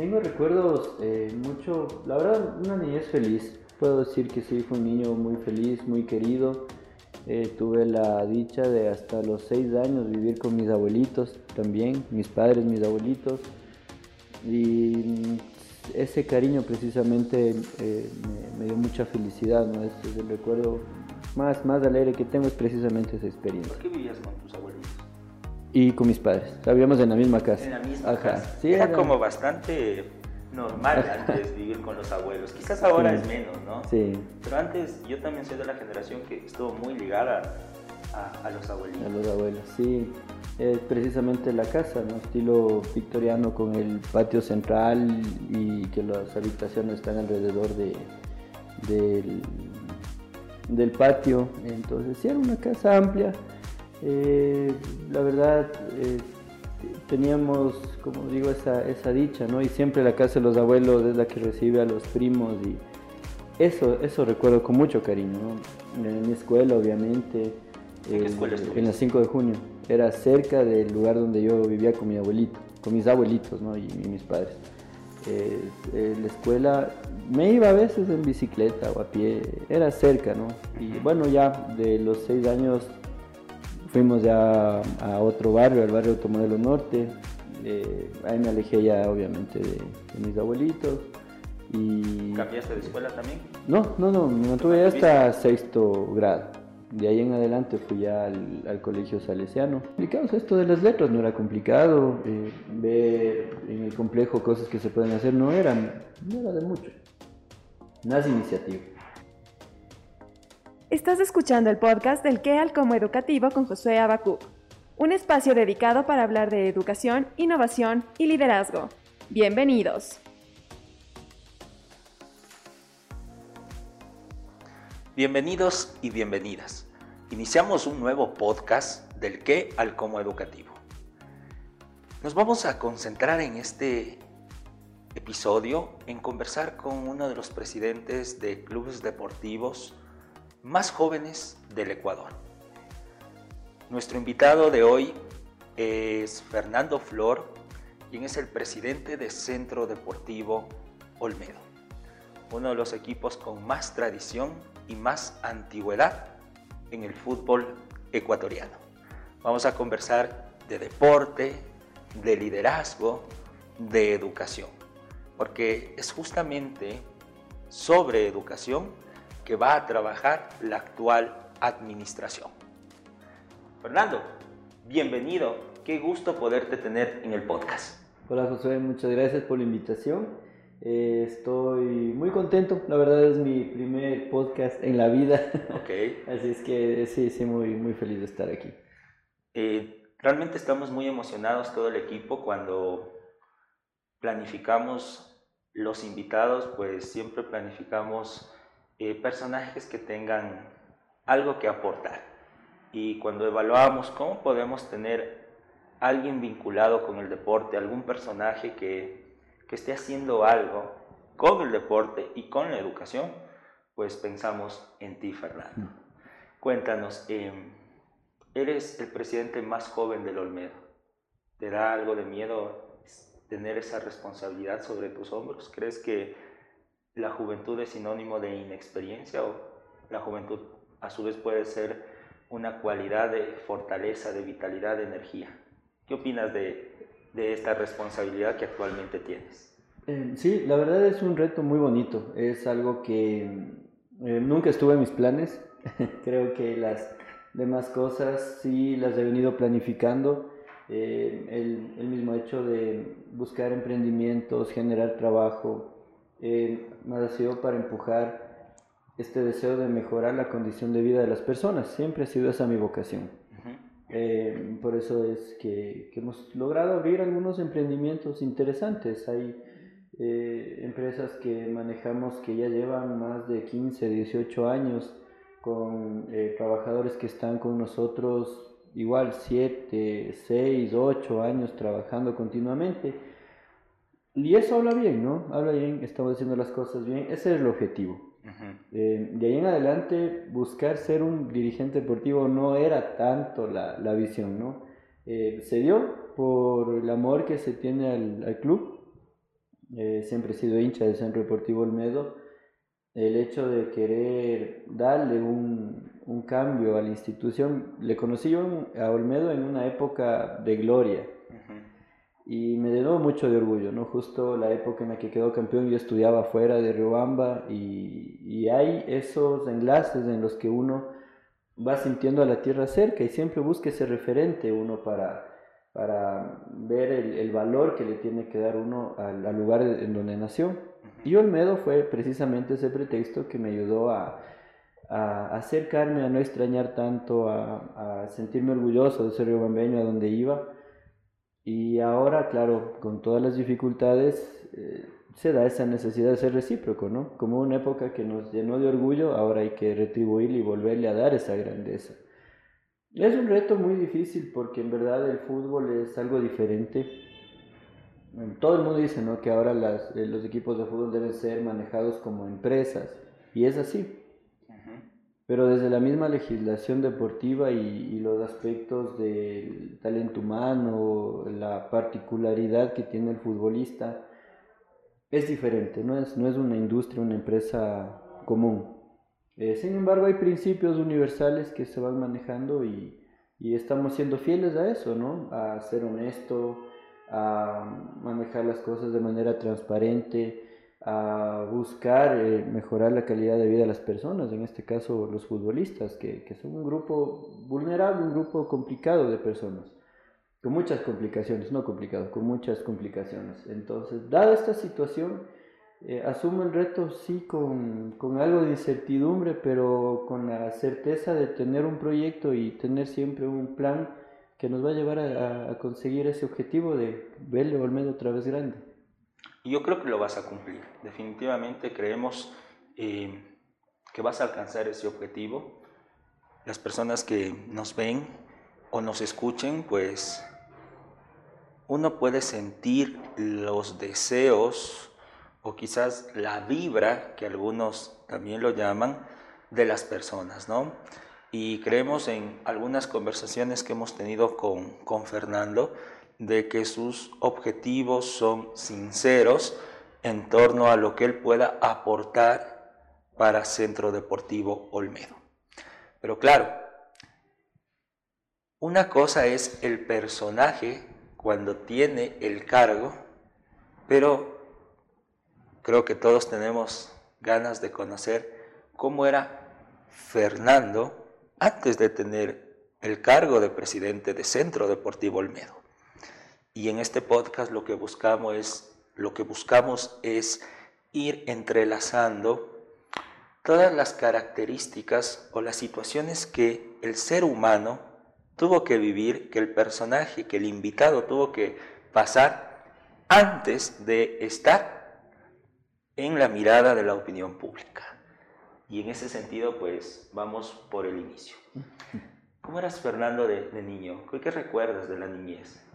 Tengo recuerdos eh, mucho, la verdad, una niñez feliz. Puedo decir que sí, fue un niño muy feliz, muy querido. Eh, tuve la dicha de hasta los seis años vivir con mis abuelitos también, mis padres, mis abuelitos. Y ese cariño precisamente eh, me, dio mucha felicidad, ¿no? Este es el recuerdo más, más alegre que tengo, es precisamente esa experiencia. ¿Por qué vivías con tus abuelitos? Y con mis padres, vivíamos en la misma casa. En la misma casa. Sí, era, como bastante normal antes vivir con los abuelos. Quizás ahora es menos, ¿no? Sí. Pero antes yo también soy de la generación que estuvo muy ligada a, a los abuelitos. A los abuelos, sí es precisamente la casa, ¿no? estilo victoriano con el patio central y que las habitaciones están alrededor de, del, patio. Entonces, sí, era una casa amplia. Eh, la verdad, eh, teníamos, como digo, esa, esa dicha, ¿no? Y siempre la casa de los abuelos es la que recibe a los primos y eso, eso recuerdo con mucho cariño, ¿no? En mi escuela, obviamente. ¿En qué escuela En la 5 de junio era cerca del lugar donde yo vivía con mi abuelito, con mis abuelitos ¿no? y, mis padres. Eh, eh, la escuela me iba a veces en bicicleta o a pie, era cerca, ¿no? Y bueno, ya de los seis años fuimos ya a otro barrio, al barrio Automodelo Norte. Eh, ahí me alejé ya obviamente de, mis abuelitos. Y... ¿Cambiaste de escuela también? No, no, no, me mantuve hasta sexto grado. De ahí en adelante fui ya al, colegio salesiano. Complicado, esto de las letras no era complicado, eh, ver en el complejo cosas que se pueden hacer no eran, no era de mucho. Más iniciativa. Estás escuchando el podcast del al como educativo con Josué Abacuc, un espacio dedicado para hablar de educación, innovación y liderazgo. Bienvenidos. Bienvenidos y bienvenidas. Iniciamos un nuevo podcast del qué al cómo educativo. Nos vamos a concentrar en este episodio en conversar con uno de los presidentes de clubes deportivos más jóvenes del Ecuador. Nuestro invitado de hoy es Fernando Flor, quien es el presidente de Centro Deportivo Olmedo, uno de los equipos con más tradición y más antigüedad en el fútbol ecuatoriano. Vamos a conversar de deporte, de liderazgo, de educación, porque es justamente sobre educación que va a trabajar la actual administración. Fernando, bienvenido, qué gusto poderte tener en el podcast. Hola José, muchas gracias por la invitación eh, estoy muy contento, la verdad es mi primer podcast en la vida. Okay. Así es que sí, sí, muy, muy feliz de estar aquí. Eh, realmente estamos muy emocionados todo el equipo cuando planificamos los invitados, pues siempre planificamos eh, personajes que tengan algo que aportar. Y cuando evaluamos cómo podemos tener alguien vinculado con el deporte, algún personaje que que esté haciendo algo con el deporte y con la educación, pues pensamos en ti, Fernando. Cuéntanos, em, eres el presidente más joven del Olmedo. ¿Te da algo de miedo tener esa responsabilidad sobre tus hombros? ¿Crees que la juventud es sinónimo de inexperiencia o la juventud a su vez puede ser una cualidad de fortaleza, de vitalidad, de energía? ¿Qué opinas de, de esta responsabilidad que actualmente tienes? Eh, sí, la verdad es un reto muy bonito. Es algo que eh, nunca estuve en mis planes. Creo que las demás cosas sí las he venido planificando. Eh, el, el, mismo hecho de buscar emprendimientos, generar trabajo, más ha sido para empujar este deseo de mejorar la condición de vida de las personas. Siempre ha sido esa mi vocación. Eh, por eso es que, que, hemos logrado abrir algunos emprendimientos interesantes. Hay eh, empresas que manejamos que ya llevan más de 15, 18 años con eh, trabajadores que están con nosotros igual 7, 6, 8 años trabajando continuamente. Y eso habla bien, ¿no? Habla bien, estamos haciendo las cosas bien. Ese es el objetivo. Eh, de ahí en adelante, buscar ser un dirigente deportivo no era tanto la, la visión, ¿no? Eh, se dio por el amor que se tiene al, al, club, eh, siempre he sido hincha del Centro Deportivo Olmedo, el hecho de querer darle un, un cambio a la institución, le conocí yo a Olmedo en una época de gloria y me llenó mucho de orgullo, ¿no? Justo la época en la que quedó campeón yo estudiaba fuera de Riobamba y, y hay esos enlaces en los que uno va sintiendo a la tierra cerca y siempre busca ese referente uno para, para ver el, el valor que le tiene que dar uno al, al, lugar en donde nació. Y Olmedo fue precisamente ese pretexto que me ayudó a, a acercarme, a no extrañar tanto, a, a sentirme orgulloso de ser riobambeño a donde iba. Y ahora, claro, con todas las dificultades, eh, se da esa necesidad de ser recíproco, ¿no? Como una época que nos llenó de orgullo, ahora hay que retribuirle y volverle a dar esa grandeza. Es un reto muy difícil porque en verdad el fútbol es algo diferente. Todo el mundo dice, ¿no? Que ahora eh, los equipos de fútbol deben ser manejados como empresas. Y es así. Pero desde la misma legislación deportiva y, los aspectos del talento humano, la particularidad que tiene el futbolista, es diferente, no es, no es una industria, una empresa común. Eh, sin embargo, hay principios universales que se van manejando y, y, estamos siendo fieles a eso, ¿no? A ser honesto, a manejar las cosas de manera transparente, a buscar eh, mejorar la calidad de vida de las personas, en este caso los futbolistas, que, que son un grupo vulnerable, un grupo complicado de personas con muchas complicaciones, no complicado, con muchas complicaciones. Entonces, dada esta situación, eh, asumo el reto sí con, con, algo de incertidumbre, pero con la certeza de tener un proyecto y tener siempre un plan que nos va a llevar a, a conseguir ese objetivo de verle Olmedo otra vez grande. Yo creo que lo vas a cumplir. Definitivamente creemos eh, que vas a alcanzar ese objetivo. Las personas que nos ven o nos escuchen, pues uno puede sentir los deseos o quizás la vibra, que algunos también lo llaman, de las personas, ¿no? Y creemos en algunas conversaciones que hemos tenido con, con Fernando de que sus objetivos son sinceros en torno a lo que él pueda aportar para Centro Deportivo Olmedo. Pero claro, una cosa es el personaje cuando tiene el cargo, pero creo que todos tenemos ganas de conocer cómo era Fernando antes de tener el cargo de presidente de Centro Deportivo Olmedo. Y en este podcast lo que buscamos es, lo que buscamos es ir entrelazando todas las características o las situaciones que el ser humano tuvo que vivir, que el personaje, que el invitado tuvo que pasar antes de estar en la mirada de la opinión pública. Y en ese sentido, pues vamos por el inicio. ¿Cómo eras Fernando de, de niño? ¿Qué recuerdas de la niñez?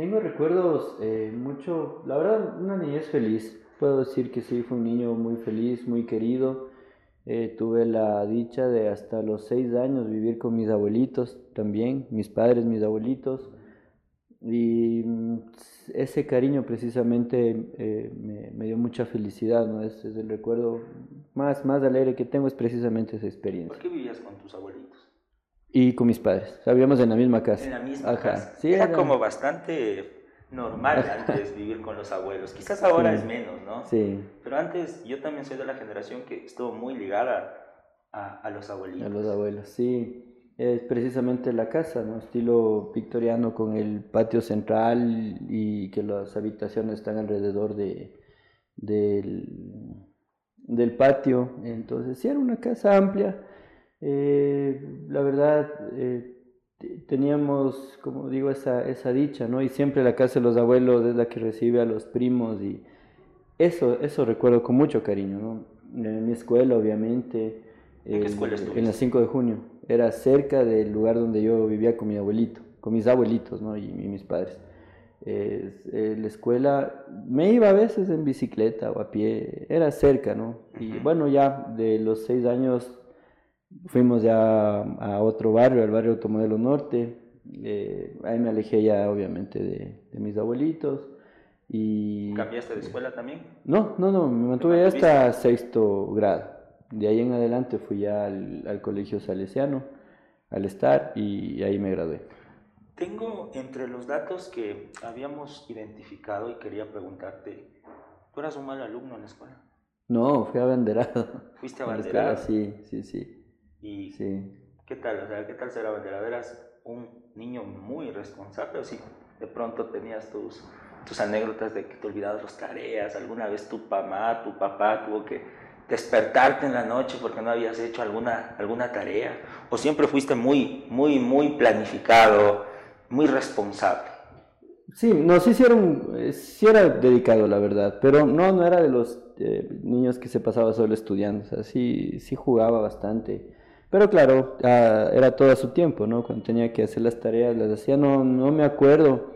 Tengo recuerdos eh, mucho, la verdad, una niñez feliz. Puedo decir que sí, fue un niño muy feliz, muy querido. Eh, tuve la dicha de hasta los seis años vivir con mis abuelitos también, mis padres, mis abuelitos. Y mm, ese cariño precisamente eh, me, me, dio mucha felicidad, ¿no? Es, el recuerdo más, más alegre que tengo, es precisamente esa experiencia. ¿Por qué vivías con tus abuelitos? Y con mis padres, vivíamos en la misma casa. En la misma Ajá. casa. Sí, era, era como bastante normal antes vivir con los abuelos. Quizás ahora sí. es menos, ¿no? Sí. Pero antes yo también soy de la generación que estuvo muy ligada a, a los abuelitos. A los abuelos, sí. Es precisamente la casa, ¿no? Estilo victoriano con el patio central y que las habitaciones están alrededor de, del, del patio. Entonces, sí, era una casa amplia. Eh, la verdad, eh, teníamos, como digo, esa, esa dicha, ¿no? Y siempre la casa de los abuelos es la que recibe a los primos y eso, eso recuerdo con mucho cariño, ¿no? En mi escuela, obviamente. ¿En qué escuela estuviste? En la 5 de junio. Era cerca del lugar donde yo vivía con mi abuelito, con mis abuelitos, ¿no? Y, y mis padres. Eh, eh, la escuela, me iba a veces en bicicleta o a pie, era cerca, ¿no? Y bueno, ya de los seis años fuimos ya a otro barrio, al barrio Automodelo Norte. Eh, ahí me alejé ya obviamente de, de mis abuelitos. Y, ¿Cambiaste de escuela también? No, no, no, me mantuve hasta sexto grado. De ahí en adelante fui ya al, al colegio salesiano, al estar, y ahí me gradué. Tengo entre los datos que habíamos identificado y quería preguntarte, ¿tú eras un mal alumno en la escuela? No, fui abanderado. ¿Fuiste abanderado? Sí, sí, sí. ¿Y sí. qué tal? O sea, ¿qué tal ser abanderado? ¿Eras un niño muy responsable o sí? De pronto tenías tus, tus anécdotas de que te olvidabas las tareas, alguna vez tu mamá, tu papá tuvo que despertarte en la noche porque no habías hecho alguna, alguna tarea, o siempre fuiste muy, muy, muy planificado, muy responsable. Sí, no, sí, sí era, eh, sí era dedicado, la verdad, pero no, no era de los eh, niños que se pasaba solo estudiando, o sea, sí, sí jugaba bastante. Pero claro, ah, era todo a su tiempo, ¿no? Cuando tenía que hacer las tareas, las hacía, no, no me acuerdo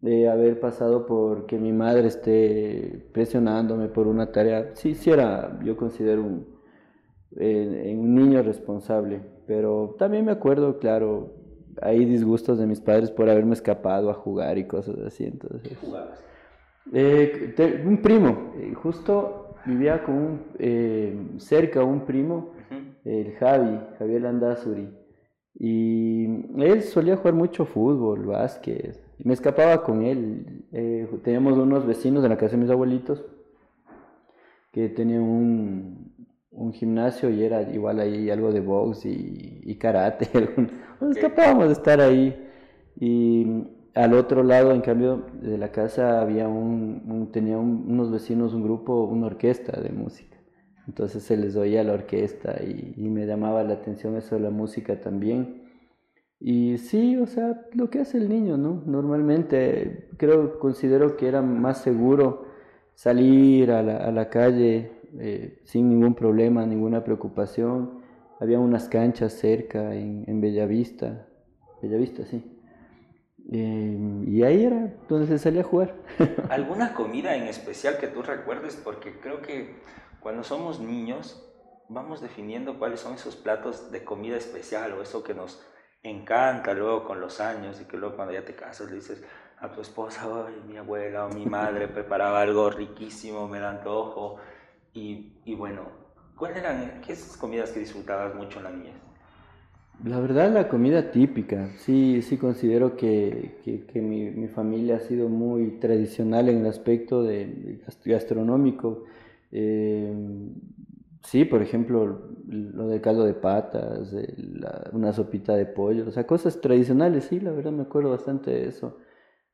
de haber pasado por que mi madre esté presionándome por una tarea. Sí, sí era, yo considero un, eh, un niño responsable, pero también me acuerdo, claro, hay disgustos de mis padres por haberme escapado a jugar y cosas así. Entonces, jugabas? Eh, un primo, eh, justo vivía con un, eh, cerca un primo, el Javi, Javier Landazuri, y él solía jugar mucho fútbol, básquet, me escapaba con él. teníamos unos vecinos en la casa de mis abuelitos que tenían un, un gimnasio y era igual ahí algo de box y, karate. Nos escapábamos de estar ahí. Y al otro lado, en cambio, de la casa había un, tenía unos vecinos, un grupo, una orquesta de música. Entonces se les oía la orquesta y, y, me llamaba la atención eso de la música también. Y sí, o sea, lo que hace el niño, ¿no? Normalmente creo, considero que era más seguro salir a la, a la calle eh, sin ningún problema, ninguna preocupación. Había unas canchas cerca en, en Bellavista, Bellavista, sí. Eh, y ahí era donde se salía a jugar. ¿Alguna comida en especial que tú recuerdes? Porque creo que cuando somos niños vamos definiendo cuáles son esos platos de comida especial o eso que nos encanta luego con los años y que luego cuando ya te casas le dices a tu esposa, Ay, mi abuela o mi madre preparaba algo riquísimo, me da antojo y, bueno, ¿cuáles eran qué esas comidas que disfrutabas mucho en la niñez? La verdad, la comida típica. Sí, sí considero que, que, mi, mi, familia ha sido muy tradicional en el aspecto de, gastronómico. Eh, sí, por ejemplo, lo del caldo de patas, una sopita de pollo, o sea, cosas tradicionales, sí, la verdad me acuerdo bastante de eso.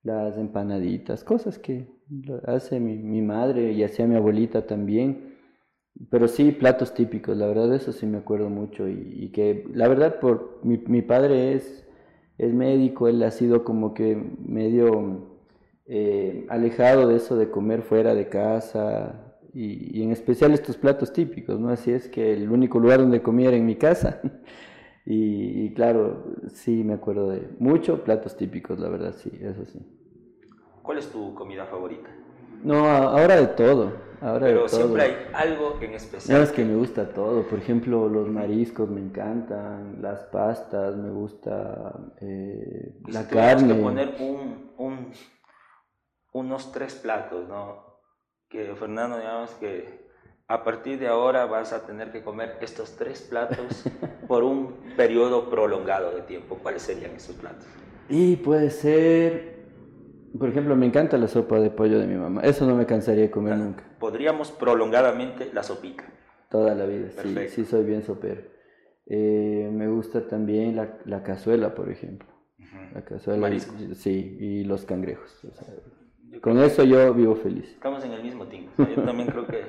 Las empanaditas, cosas que hace mi, madre y hacía mi abuelita también. Pero sí, platos típicos, la verdad eso sí me acuerdo mucho y, que la verdad por mi, mi, padre es, es médico, él ha sido como que medio eh, alejado de eso de comer fuera de casa y, en especial estos platos típicos, ¿no? Así es que el único lugar donde comía era en mi casa y, y claro, sí me acuerdo de mucho platos típicos, la verdad sí, eso sí. ¿Cuál es tu comida favorita? No, ahora de todo. Ahora Pero de todo. siempre hay algo en especial. es que me gusta todo. Por ejemplo, los mariscos me encantan, las pastas, me gusta eh, la si carne. que poner un, un, unos tres platos, ¿no? Que Fernando, digamos que a partir de ahora vas a tener que comer estos tres platos por un periodo prolongado de tiempo. ¿Cuáles serían esos platos? Y puede ser por ejemplo, me encanta la sopa de pollo de mi mamá. Eso no me cansaría de comer nunca. Podríamos prolongadamente la sopita. Toda la vida, sí, sí soy bien sopero. Eh, me gusta también la, la cazuela, por ejemplo. La cazuela. Mariscos. Sí, y los cangrejos. Con eso yo vivo feliz. Estamos en el mismo team. Yo también creo que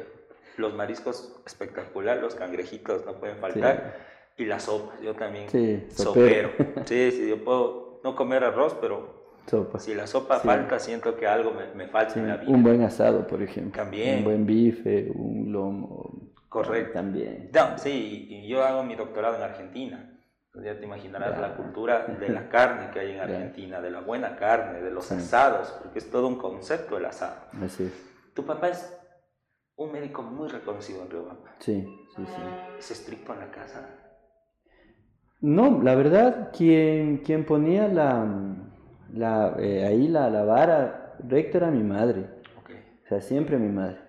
los mariscos espectacular, los cangrejitos no pueden faltar. Y la sopa, yo también sí, sopero. Sí, sí, yo puedo no comer arroz, pero si la sopa falta, siento que algo me, me falta en la vida. Un buen asado, por ejemplo. También. Un buen bife, un lomo. Correcto. También. No, sí, y yo hago mi doctorado en Argentina. Ya te imaginarás la cultura de la carne que hay en Argentina, de la buena carne, de los asados, porque es todo un concepto el asado. Así es. Tu papá es un médico muy reconocido en Riobamba. Sí, sí, sí. ¿Es estricto en la casa? No, la verdad, quien, quien ponía la, la, eh, ahí la, la, vara recta era mi madre. O sea, siempre mi madre.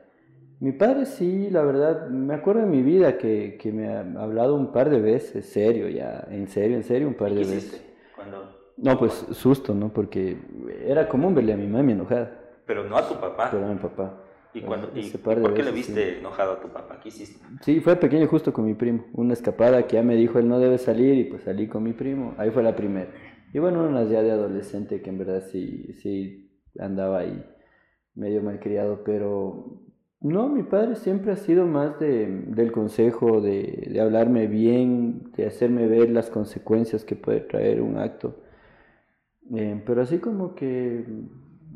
Mi padre sí, la verdad, me acuerdo de mi vida que, que me ha hablado un par de veces, serio, ya, en serio, en serio, un par de veces. Cuando... No, pues susto, ¿no? Porque era común verle a mi mami enojada. Pero no a tu papá. Pero a mi papá. ¿Y, cuando, y, por qué le viste enojado a tu papá? ¿Qué hiciste? Sí, fue pequeño justo con mi primo. Una escapada que ya me dijo él no debe salir y pues salí con mi primo. Ahí fue la primera. Y bueno, unas ya de adolescente que en verdad sí, sí andaba ahí medio malcriado, pero no, mi padre siempre ha sido más de, del consejo, de, de, hablarme bien, de hacerme ver las consecuencias que puede traer un acto. Eh, pero así como que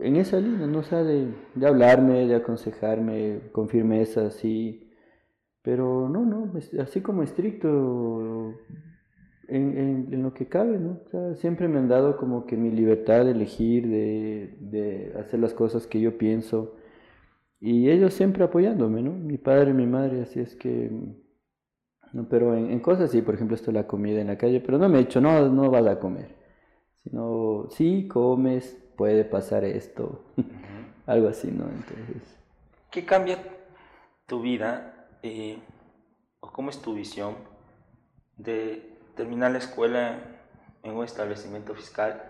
en esa línea, no o de, de, hablarme, de aconsejarme con firmeza, así. Pero no, no, así como estricto en, en, lo que cabe, ¿no? O sea, siempre me han dado como que mi libertad de elegir, de, de hacer las cosas que yo pienso y ellos siempre apoyándome, ¿no? Mi padre mi madre, así es que... No, pero en, cosas sí, por ejemplo, esto la comida en la calle, pero no me he dicho, no, no vas a comer. Sino, sí, comes, puede pasar esto. Algo así, ¿no? Entonces... ¿Qué cambia tu vida eh, o cómo es tu visión de terminar la escuela en un establecimiento fiscal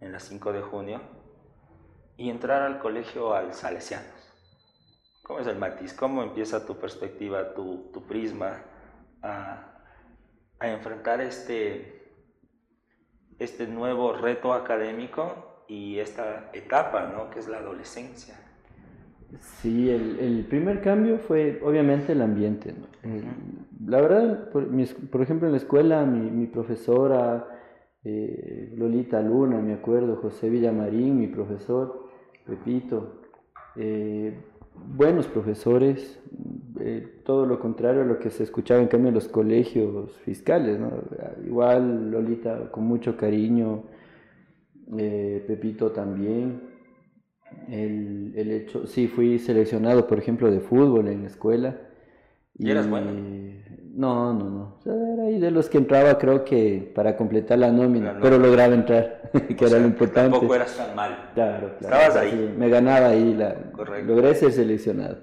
en la 5 de junio y entrar al colegio al Salesiano? ¿Cómo es el matiz? ¿Cómo empieza tu perspectiva, tu, tu prisma a, a, enfrentar este, este nuevo reto académico y esta etapa, ¿no? Que es la adolescencia. Sí, el, el primer cambio fue obviamente el ambiente. ¿no? La verdad, por, por, ejemplo, en la escuela, mi, mi profesora, eh, Lolita Luna, me acuerdo, José Villamarín, mi profesor, Pepito, eh, buenos profesores, eh, todo lo contrario a lo que se escuchaba en cambio en los colegios fiscales, ¿no? Igual Lolita con mucho cariño, eh, Pepito también. El, el, hecho, sí, fui seleccionado, por ejemplo, de fútbol en la escuela. ¿Y, eras bueno? No, no, no. era ahí de los que entraba, creo que para completar la nómina, pero lograba entrar, que era lo importante. Tampoco eras tan mal. Claro, claro. Estabas ahí. me ganaba ahí, la, Correcto. logré ser seleccionado.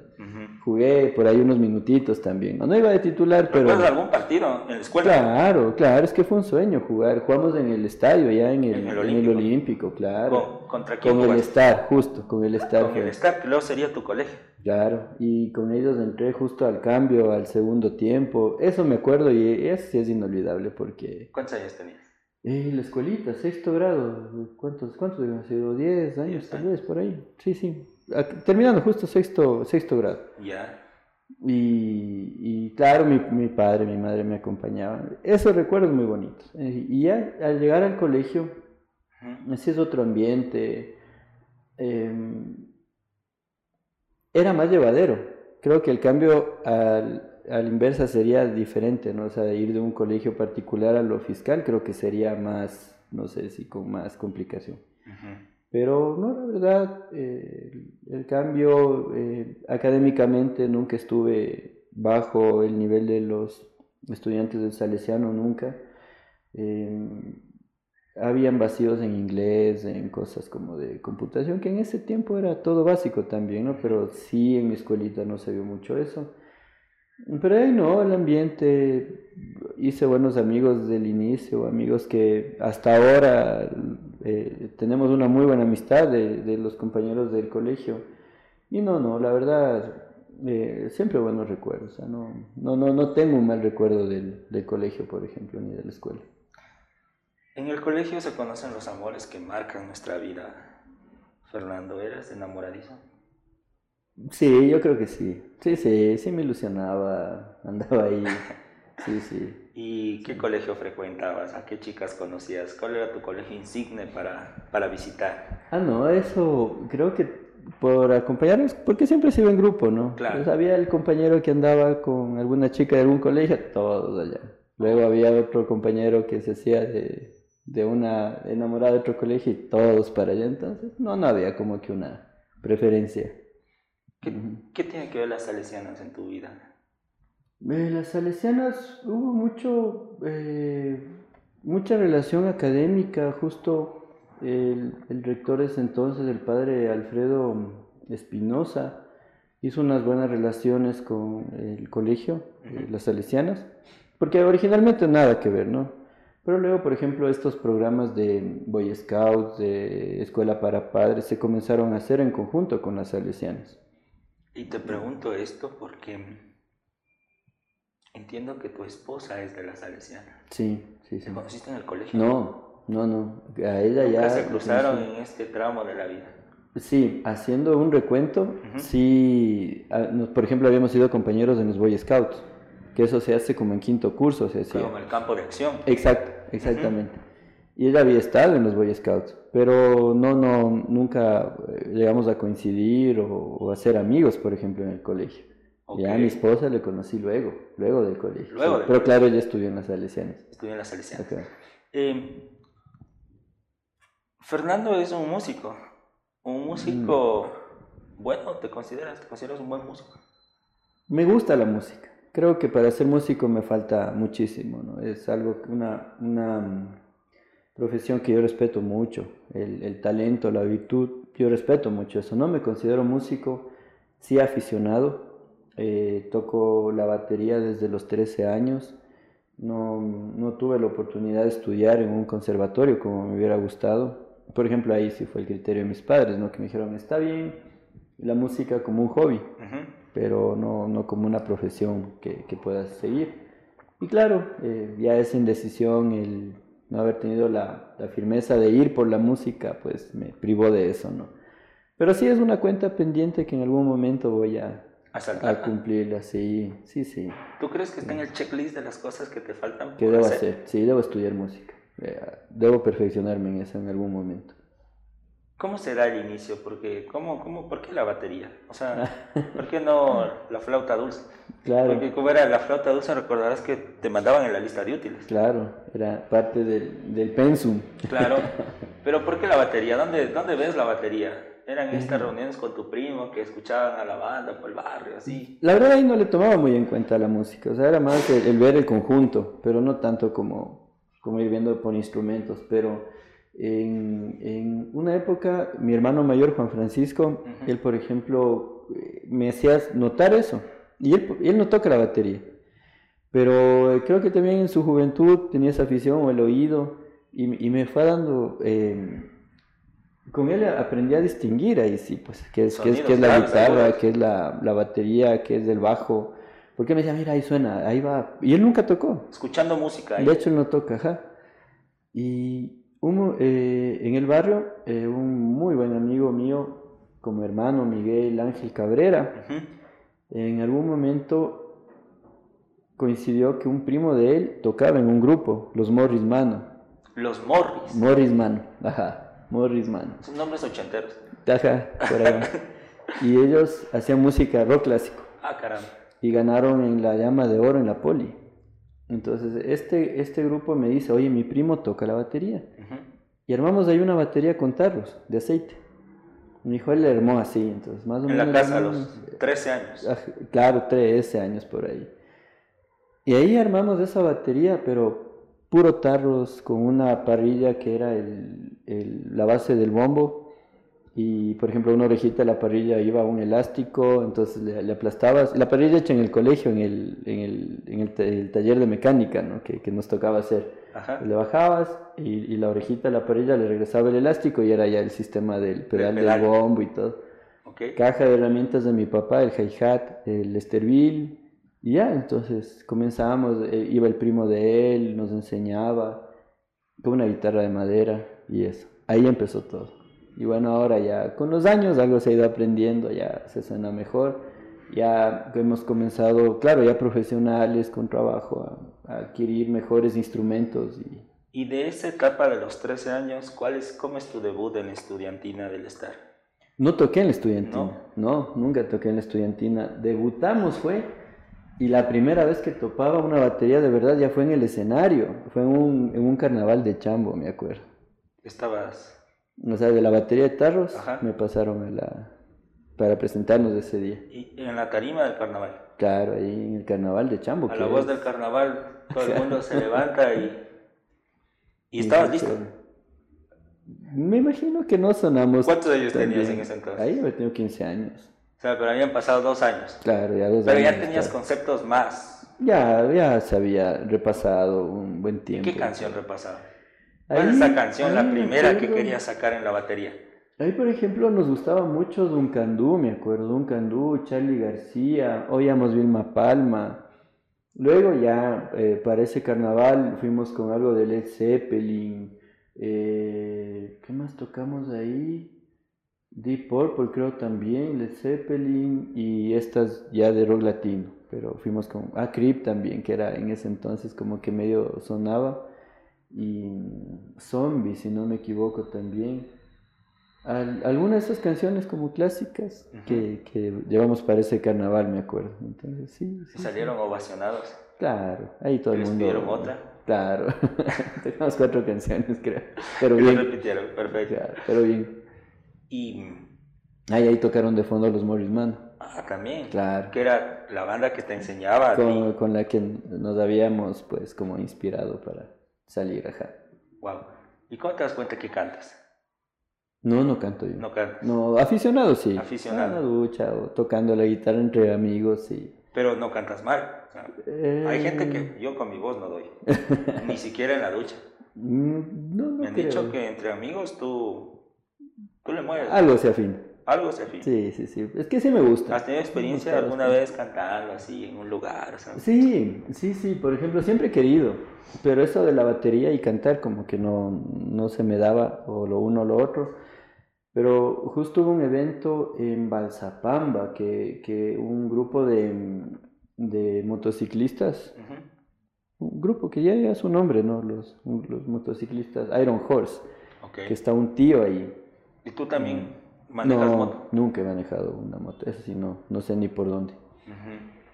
Jugué por ahí unos minutitos también. No, iba de titular, pero. ¿Recuerdas algún partido en la escuela? Claro, claro, es que fue un sueño jugar. Jugamos en el estadio, ya en el, en el, Olímpico? claro. ¿Con, ¿Contra quién? Con el Star, justo, con el Star. Con el Star, que luego sería tu colegio. Claro, y con ellos entré justo al cambio, al segundo tiempo. Eso me acuerdo y eso sí es inolvidable porque... ¿Cuántos años tenías? Eh, la escuelita, sexto grado. ¿Cuántos, cuántos habían sido? ¿Diez años tal vez, por ahí? Sí, sí. Terminando justo sexto, sexto grado. Ya. Y, y, claro, mi, mi, padre, mi madre me acompañaban. Esos recuerdos muy bonitos. Eh, y ya al llegar al colegio, así es otro ambiente. Eh, era más llevadero. Creo que el cambio al, al inversa sería diferente, ¿no? O sea, ir de un colegio particular a lo fiscal creo que sería más, no sé si con más complicación. Pero no, la verdad, eh, el cambio eh, académicamente nunca estuve bajo el nivel de los estudiantes del Salesiano, nunca. Eh, habían vacíos en inglés, en cosas como de computación, que en ese tiempo era todo básico también, ¿no? Pero sí en mi escuelita no se vio mucho eso. Pero ahí no, el ambiente, hice buenos amigos del inicio, amigos que hasta ahora eh, tenemos una muy buena amistad de, de, los compañeros del colegio. Y no, no, la verdad, eh, siempre buenos recuerdos. No, no, no, no tengo un mal recuerdo del, del colegio, por ejemplo, ni de la escuela. En el colegio se conocen los amores que marcan nuestra vida. Fernando, ¿eras enamoradizo? Sí, yo creo que sí. Sí, sí, sí me ilusionaba, andaba ahí. Sí, sí. ¿Y qué colegio frecuentabas? ¿A qué chicas conocías? ¿Cuál era tu colegio insigne para, para visitar? Ah, no, eso creo que por acompañarnos, porque siempre se iba en grupo, ¿no? Claro. Pues había el compañero que andaba con alguna chica de algún colegio, todos allá. Luego había otro compañero que se hacía de, de una enamorada de otro colegio y todos para allá, entonces no, no había como que una preferencia. ¿Qué, ¿qué tiene que ver las salesianas en tu vida? Eh, las salesianas hubo mucho, eh, mucha relación académica, justo el, el rector ese entonces, el padre Alfredo Espinosa, hizo unas buenas relaciones con el colegio, eh, las salesianas, porque originalmente nada que ver, ¿no? Pero luego, por ejemplo, estos programas de Boy Scouts, de Escuela para Padres, se comenzaron a hacer en conjunto con las salesianas. Y te pregunto esto porque entiendo que tu esposa es de las salesianas. Sí, sí, sí. ¿Te conociste en el colegio? No, no, no. A ella ya... se cruzaron en este tramo de la vida. Sí, haciendo un recuento, sí, ah, por ejemplo, habíamos sido compañeros en los Boy Scouts, que eso se hace como en quinto curso, se hacía. Como en el campo de acción. Exacto, exactamente. Y ella había estado en los Boy Scouts, pero no, no, nunca eh, llegamos a coincidir o, a ser amigos, por ejemplo, en el colegio. Ya a mi esposa le conocí luego, luego del colegio. Luego pero claro, ella estudió en las Salesianas. Estudió en las Salesianas. Eh, Fernando es un músico. Un músico mm. bueno, ¿te consideras? ¿Te consideras un buen músico? Me gusta la música. Creo que para ser músico me falta muchísimo, ¿no? Es algo, una, una profesión que yo respeto mucho. El, el, talento, la virtud, yo respeto mucho eso. No me considero músico, sí aficionado. Eh, toco la batería desde los 13 años. No, no tuve la oportunidad de estudiar en un conservatorio como me hubiera gustado por ejemplo, ahí sí fue el criterio de mis padres, ¿no? Que me dijeron, está bien la música como un hobby, pero no, no, como una profesión que, que puedas seguir. Y claro, eh, ya esa indecisión, el no haber tenido la, la, firmeza de ir por la música, pues me privó de eso, ¿no? Pero sí es una cuenta pendiente que en algún momento voy a, a, cumplirla, sí, sí, sí. ¿Tú crees que está en el checklist de las cosas que te faltan? Que debo hacer? Sí, debo estudiar música. Eh, debo perfeccionarme en eso en algún momento. ¿Cómo se da el inicio? Porque, ¿cómo, cómo, ¿Por qué la batería? O sea, ¿por qué no la flauta dulce? Claro. Porque como era la flauta dulce, recordarás que te mandaban en la lista de útiles. Claro, era parte del, del pensum. Claro, pero ¿por qué la batería? ¿Dónde, dónde ves la batería? ¿Eran estas reuniones con tu primo que escuchaban a la banda por el barrio, así? La verdad ahí no le tomaba muy en cuenta la música, o sea, era más el ver el conjunto, pero no tanto como como ir viendo por instrumentos, pero en, en, una época mi hermano mayor, Juan Francisco, él por ejemplo me hacía notar eso, y él, él no toca la batería, pero creo que también en su juventud tenía esa afición o el oído, y, y me fue dando... Eh, con él aprendí a distinguir ahí sí, pues, qué es, qué es, qué es la guitarra, qué es la, la, batería, qué es el bajo, porque me decía, mira, ahí suena, ahí va. Y él nunca tocó. Escuchando música. Ahí. De hecho, él no toca, ajá. Y eh, en el barrio, eh, un muy buen amigo mío, como hermano, Miguel Ángel Cabrera, en algún momento coincidió que un primo de él tocaba en un grupo, los Morris Mano. Los Morris. Morris Mano, ajá, Morris Mano. Son nombres ochenteros. Ajá, por ahí. y ellos hacían música rock clásico. Ah, caramba y ganaron en la llama de oro en la poli. Entonces, este, este grupo me dice, oye, mi primo toca la batería. Y armamos ahí una batería con tarros de aceite. Mi hijo él le armó así, entonces más o menos... En la casa a los 13 años. Ah, claro, 13 años por ahí. Y ahí armamos esa batería, pero puro tarros con una parrilla que era el, el, la base del bombo y por ejemplo una orejita de la parrilla iba un elástico, entonces le, aplastabas, la parrilla hecha en el colegio, en el, en el, en el, taller de mecánica ¿no? que, que, nos tocaba hacer. Le bajabas y, y, la orejita de la parrilla le regresaba el elástico y era ya el sistema del pedal del, bombo y todo. Caja de herramientas de mi papá, el hi-hat, el esterbil y ya, entonces comenzábamos, eh, iba el primo de él, nos enseñaba, con una guitarra de madera y eso. Ahí empezó todo. Y bueno, ahora ya con los años algo se ha ido aprendiendo, ya se suena mejor. Ya hemos comenzado, claro, ya profesionales con trabajo a, adquirir mejores instrumentos. Y... y de esa etapa de los 13 años, ¿cuál es, ¿cómo es tu debut en la estudiantina del estar? No toqué en la estudiantina, no, nunca toqué en la estudiantina. Debutamos fue, y la primera vez que topaba una batería de verdad ya fue en el escenario, fue en un, en un carnaval de chambo, me acuerdo. Estabas o sea, de la batería de tarros me pasaron a la, para presentarnos ese día. ¿Y en la tarima del carnaval? Claro, ahí en el carnaval de Chambo. A la voz del carnaval, todo el mundo se levanta y... ¿Y estabas listo? me imagino que no sonamos. ¿Cuántos años tenías en ese entonces? Ahí yo tenía 15 años. O sea, pero habían pasado dos años. Claro, ya dos Pero ya años, tenías claro. conceptos más. Ya, ya se había repasado un buen ¿Y tiempo. qué canción repasaba? Ahí- ¿Cuál es esa canción, la ahí primera que querías sacar en la batería? Ahí, por ejemplo, nos gustaba mucho Duncan Du, me acuerdo, Duncan Du, Charlie García, oíamos Vilma Palma. Luego ya, eh, para ese carnaval, fuimos con algo de Led Zeppelin. eh, ¿qué más tocamos ahí? Deep Purple creo también, Led Zeppelin y estas ya de rock latino. Pero fuimos con, ah, Creep también, que era en ese entonces como que medio sonaba. Y Zombie, si no me equivoco también. Al- algunas de esas canciones como clásicas que, que llevamos para ese carnaval, me acuerdo. Entonces, sí, sí, salieron ovacionados. Claro, ahí todo ¿Y el mundo. pidieron otra? Claro, tocamos cuatro canciones, creo. Pero bien. repitieron, perfecto. Claro, pero bien. Y. Ahí, ahí tocaron de fondo los Morris Man. Ah, también. Claro. Que era la banda que te enseñaba a ti. Con, con la que nos habíamos, pues, como inspirado para salir, ajá. Wow. ¿Y cómo te das cuenta que cantas? No, no canto yo. No cantas. No, aficionado sí. Aficionado. En la ducha o tocando la guitarra entre amigos y... Pero no cantas mal. O sea, Eh, Hay gente que yo con mi voz no doy. Ni siquiera en la ducha. mm, No, no Me han creo. dicho que entre amigos tú, tú le mueves. Algo se afín. Algo se afina. Sí, sí, sí. Es que sí me gusta. ¿Has tenido experiencia gusta alguna vez cantando así en un lugar? o sea? Sí, sí, sí. Por ejemplo, siempre he querido. Pero eso de la batería y cantar como que no, no se me daba o lo uno o lo otro. Pero justo hubo un evento en Balsapamba que, que un grupo de, de motociclistas Ujú. un grupo que ya ya su nombre, ¿no? Los, los motociclistas Iron Horse, Ok. que está un tío ahí. ¿Y tú también manejas no, moto? nunca he manejado una moto, eso sí, no, no sé ni por dónde.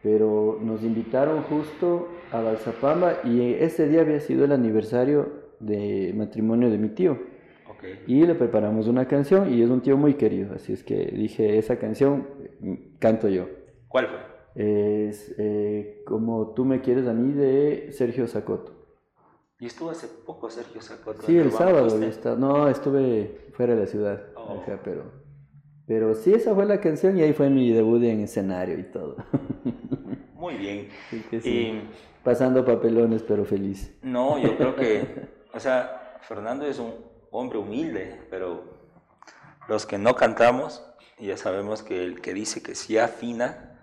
Pero nos invitaron justo a Balsapamba y ese día había sido el aniversario de matrimonio de mi tío. Ok. Y le preparamos una canción y es un tío muy querido, así es que dije, esa canción mm, canto yo. ¿Cuál fue? Es eh, Como tú me quieres a mí de Sergio Zacoto. Y estuvo hace poco Sergio Zacoto. Sí, el sábado estaba- No, estuve fuera de la ciudad. Oh. ajá, pero, pero sí, esa fue la canción y ahí fue mi debut en escenario y todo. Muy bien. Así que sí, Y Pasando papelones, pero feliz. no, yo creo que, o sea, Fernando es un hombre humilde, pero los que no cantamos, ya sabemos que el que dice que sí afina,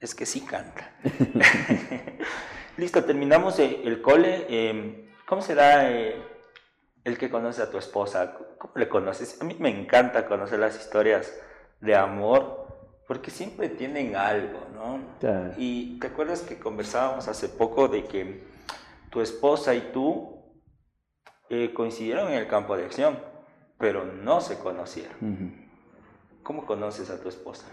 es que sí canta. Listo, terminamos eh, el cole. eh, ¿Cómo será eh, el que conoce a tu esposa? ¿Cómo le conoces? A mí me encanta conocer las historias de amor, porque siempre tienen algo, ¿no? Y te acuerdas que conversábamos hace poco de que tu esposa y tú eh, coincidieron en el campo de acción, pero no se conocieron. ¿Cómo conoces a tu esposa?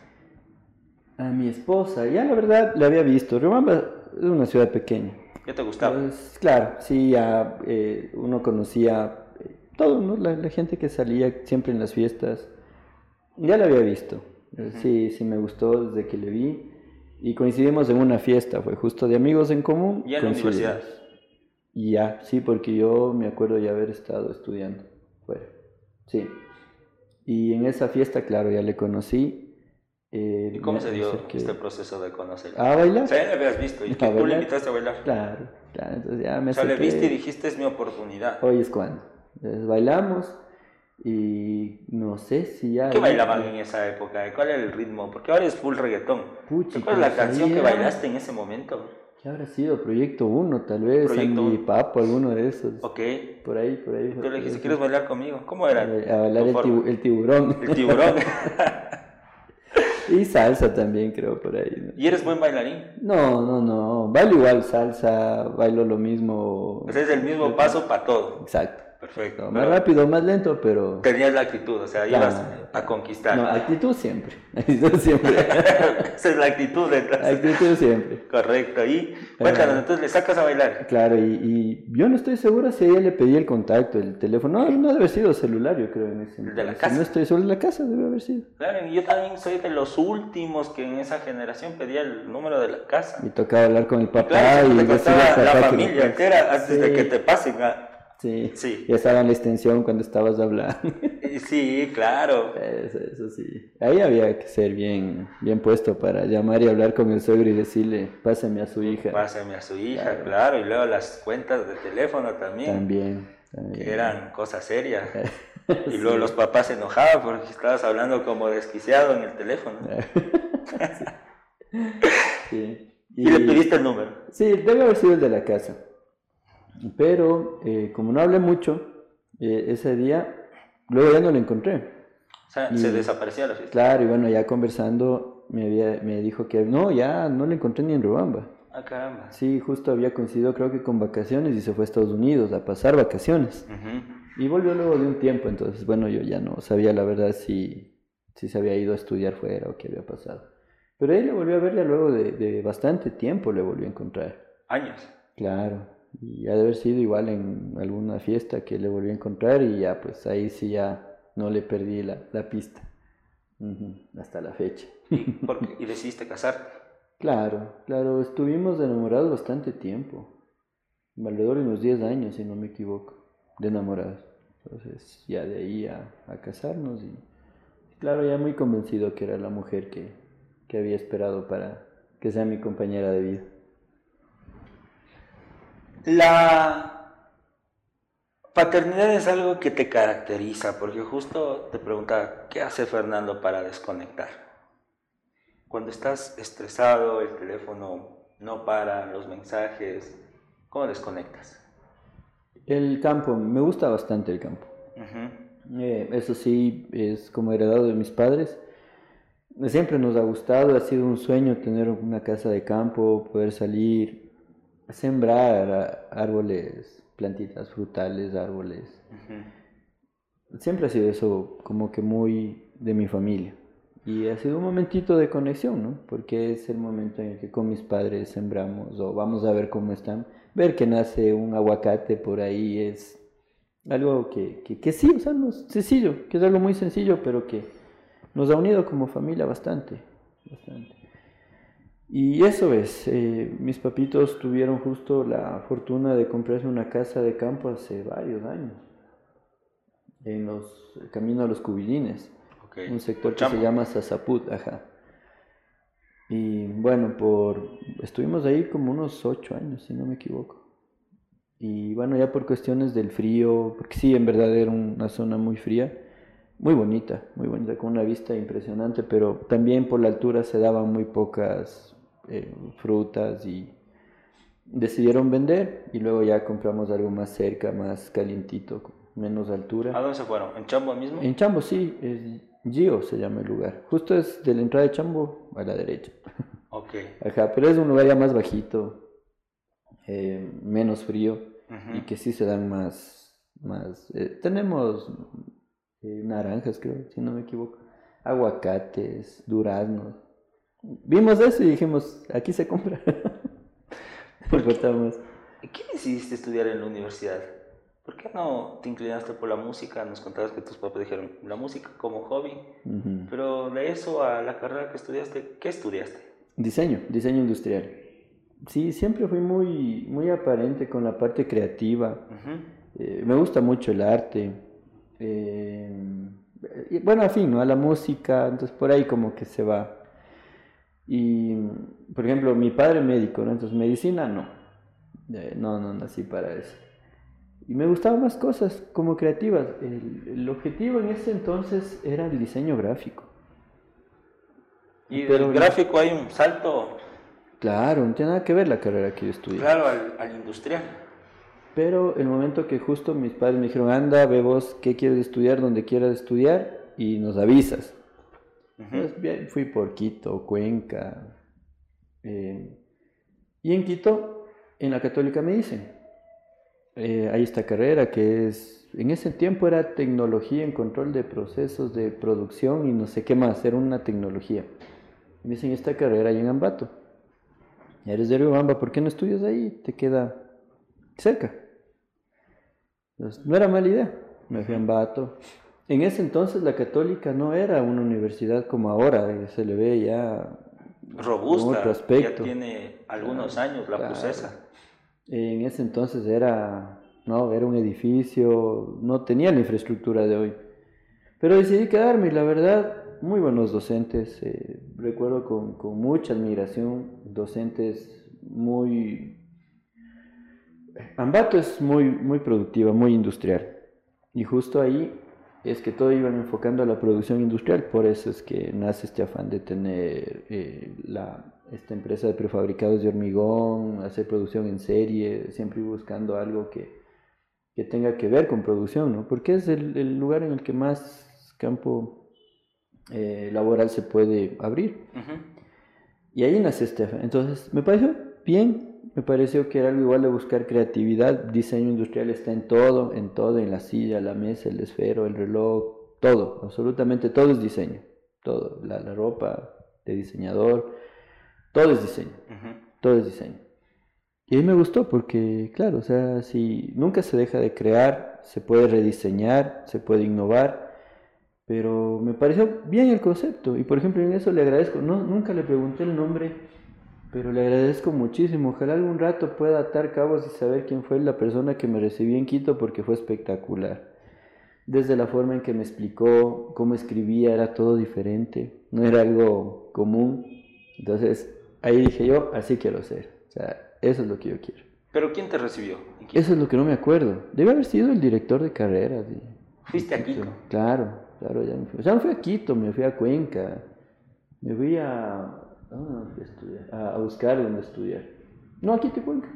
A mi esposa, ya la verdad la había visto. Riobamba es una ciudad pequeña. ¿Qué te gustaba? Pues, claro, sí, ya eh, uno conocía eh, todo, ¿no? La, la gente que salía siempre en las fiestas. Ya la había visto. Sí, sí me gustó desde que le vi. Y coincidimos en una fiesta, fue justo de amigos en común. ¿Ya en la universidad? Y ya, sí, porque yo me acuerdo ya haber estado estudiando fuera. Sí. Y en esa fiesta, claro, ya le conocí. eh, ¿Y cómo se dio este proceso de conocerla? ¿A bailar? O sea, ya le habías visto y ¿A que tú le invitaste a bailar. Claro, claro. Entonces ya me O sea, le viste y dijiste, es mi oportunidad. Hoy es cuando. Entonces bailamos y no sé si ya. ¿Qué bailaban en esa época? ¿Cuál era el ritmo? Porque ahora es full reggaetón. Puchi, ¿Cuál es la pues, canción que bailaste en ese momento? ¿Qué habrá sido? Proyecto 1, tal vez. Proyecto Andy. Papo, alguno de esos. Ok. Por ahí, por ahí. Tú le dijiste. ¿quieres bailar conmigo? ¿Cómo era? A bailar tu el, tibu- el tiburón. El tiburón. y salsa también, creo, por ahí. ¿no? ¿Y eres buen bailarín? No, no, no. Bailo igual salsa, bailo lo mismo. Sea, es el mismo paso para todo. Exacto. Perfecto. No, más Pero rápido, más lento, pero. Tenías la actitud, o sea, Claro. ibas a conquistar. No, actitud siempre. Actitud siempre. Esa es la actitud entonces. actitud siempre. Correcto. Y cuéntanos, entonces le sacas a bailar. Claro, y, y yo no estoy seguro si ella le pedí el contacto, el teléfono. No, no debe haber sido celular, yo creo, en ese El de la casa. No estoy seguro de la casa, debe haber sido. Claro, y yo también soy de los últimos que en esa generación pedía el número de la casa. Y tocaba hablar con el papá Claro, y decirle costaba al la papá familia entera antes de Sí. que te pasen. a- Sí. Sí. Ya estaba en la extensión cuando estabas hablando. Sí, claro. Eso, eso sí. Ahí había que ser bien, bien puesto para llamar y hablar con el suegro y decirle, pásame a su hija. Pásame a su hija, claro. Y luego las cuentas de teléfono también. También. Que eran cosas serias. Y luego los papás se enojaban porque estabas hablando como desquiciado en el teléfono. sí. Y, le pediste el número? Sí, debe haber sido el de la casa. Pero eh, como no hablé mucho eh, ese día, luego ya no lo encontré. O sea, se desaparecía la fiesta. Claro, y bueno, ya conversando me, había, me dijo que no, ya no lo encontré ni en Rubamba. Ah, caramba. Sí, justo había coincidido creo que con vacaciones y se fue a Estados Unidos a pasar vacaciones. Y volvió luego de un tiempo, entonces bueno, yo ya no sabía la verdad si, si se había ido a estudiar fuera o qué había pasado. Pero él le volvió a ver ya luego de, bastante tiempo, le volvió a encontrar. ¿Años? Claro, y ha de haber sido igual en alguna fiesta que le volvió a encontrar y ya pues ahí sí ya no le perdí la, la pista. Hasta la fecha. ¿Y decidiste casarte? Claro, claro, estuvimos enamorados bastante tiempo. Alrededor de unos 10 años, si no me equivoco, de enamorados. Entonces, ya de ahí a, a casarnos y, claro, ya muy convencido que era la mujer que, que había esperado para que sea mi compañera de vida. La paternidad es algo que te caracteriza, porque justo te preguntaba, ¿qué hace Fernando para desconectar? Cuando estás estresado, el teléfono no para, los mensajes, ¿cómo desconectas? El campo, me gusta bastante el campo. Eh, eso sí, es como heredado de mis padres siempre nos ha gustado, ha sido un sueño tener una casa de campo, poder salir, sembrar árboles, plantitas frutales, árboles. Siempre ha sido eso como que muy de mi familia. Y ha sido un momentito de conexión, ¿no? Porque es el momento en el que con mis padres sembramos o vamos a ver cómo están. Ver que nace un aguacate por ahí es algo que, que, que sí, o sea, no, sencillo, que es algo muy sencillo, pero que nos ha unido como familia bastante, bastante. Y eso es, eh, mis papitos tuvieron justo la fortuna de comprarse una casa de campo hace varios años, en los camino a los Cubilines, un sector que se llama Sasaput, ajá. Y bueno, por estuvimos ahí como unos ocho años, si no me equivoco. Y bueno, ya por cuestiones del frío, porque sí, en verdad era una zona muy fría, muy bonita, muy bonita, con una vista impresionante, pero también por la altura se daban muy pocas eh, frutas y decidieron vender y luego ya compramos algo más cerca, más calientito, menos altura. ¿A dónde se fueron? ¿En Chambo mismo? En Chambo, sí, es Gio se llama el lugar. Justo es de la entrada de Chambo a la derecha. Ok. Ajá, pero es un lugar ya más bajito, eh, menos frío y que sí se dan más, más. Eh, tenemos naranjas, creo, si no me equivoco, aguacates, duraznos. Vimos eso y dijimos, aquí se compra. ¿Por qué? decidiste estudiar en la universidad? ¿Por qué no te inclinaste por la música? Nos contabas que tus papás dijeron la música como hobby, pero de eso a la carrera que estudiaste, ¿qué estudiaste? Diseño, diseño industrial. Sí, siempre fui muy, muy aparente con la parte creativa. Eh, me gusta mucho el arte. Eh, bueno, en fin, ¿no? A la música, entonces por ahí como que se va. Y, por ejemplo, mi padre médico, ¿no? Entonces medicina no. Eh, no, no nací para eso. Y me gustaban más cosas como creativas. El, objetivo en ese entonces era el diseño gráfico. Y del gráfico hay un salto. Claro, no tiene nada que ver la carrera que yo estudié. Claro, al industrial. Pero el momento que justo mis padres me dijeron, anda, ve vos qué quieres estudiar, donde quieras estudiar y nos avisas. Entonces, bien, fui por Quito, Cuenca. Eh, y en Quito, en la católica me dicen, eh, hay esta carrera que es, en ese tiempo era tecnología en control de procesos de producción y no sé qué más, era una tecnología. Me dicen, esta carrera hay en Ambato. Eres de Riobamba, ¿por qué no estudias ahí? Te queda cerca no era mala idea, me fui a Ambato. En ese entonces la católica no era una universidad como ahora, eh, se le ve ya robusta, otro aspecto. ya tiene algunos años la procesa. En ese entonces era, no, era un edificio, no tenía la infraestructura de hoy. Pero decidí quedarme y la verdad, muy buenos docentes. eh, recuerdo con, con mucha admiración, docentes muy... Ambato es muy, muy productiva, muy industrial. Y justo ahí es que todo iban enfocando a la producción industrial, por eso es que nace este afán de tener eh, la, esta empresa de prefabricados de hormigón, hacer producción en serie, siempre buscando algo que, que tenga que ver con producción, ¿no? Porque es el, el lugar en el que más campo eh, laboral se puede abrir. Y ahí nace este afán. Entonces, me pareció bien, me pareció que era algo igual de buscar creatividad. Diseño industrial está en todo, en todo, en la silla, la mesa, el esfero, el reloj, todo, absolutamente todo es diseño. Todo, la, la ropa de diseñador, todo es diseño, todo es diseño. Y ahí me gustó porque, claro, o sea, si nunca se deja de crear, se puede rediseñar, se puede innovar, pero me pareció bien el concepto. Y por ejemplo, en eso le agradezco, no, nunca le pregunté el nombre, pero le agradezco muchísimo. Ojalá algún rato pueda atar cabos y saber quién fue la persona que me recibió en Quito porque fue espectacular. Desde la forma en que me explicó, cómo escribía, era todo diferente, no era algo común. Entonces, ahí dije yo, así quiero ser. O sea, eso es lo que yo quiero. ¿Pero quién te recibió? Eso es lo que no me acuerdo. Debe haber sido el director de carreras. ¿Fuiste a Quito? Claro, claro, ya me fui. O sea, no fui a Quito, me fui a Cuenca. Me fui a. ¿a dónde me fui a estudiar? A, a buscar dónde estudiar. No, aquí te Cuenca.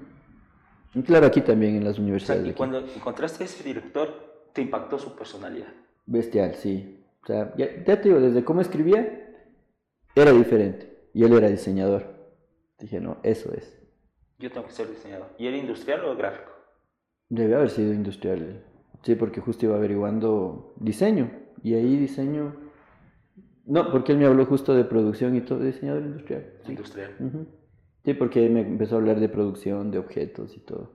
Claro, aquí también en las O sea, universidades. de y cuando encontraste a ese director, te impactó su personalidad. Bestial, sí. O sea, ya, ya te digo, desde cómo escribía, era diferente. Y él era diseñador. Dije, no, eso es. Yo tengo que ser diseñador. ¿Y era industrial o gráfico? Debe haber sido industrial. Sí, porque justo iba averiguando diseño. Y ahí diseño. No, porque él me habló justo de producción y todo, diseñador industrial. Sí. Industrial. Ujú. Sí, porque me empezó a hablar de producción, de objetos y todo.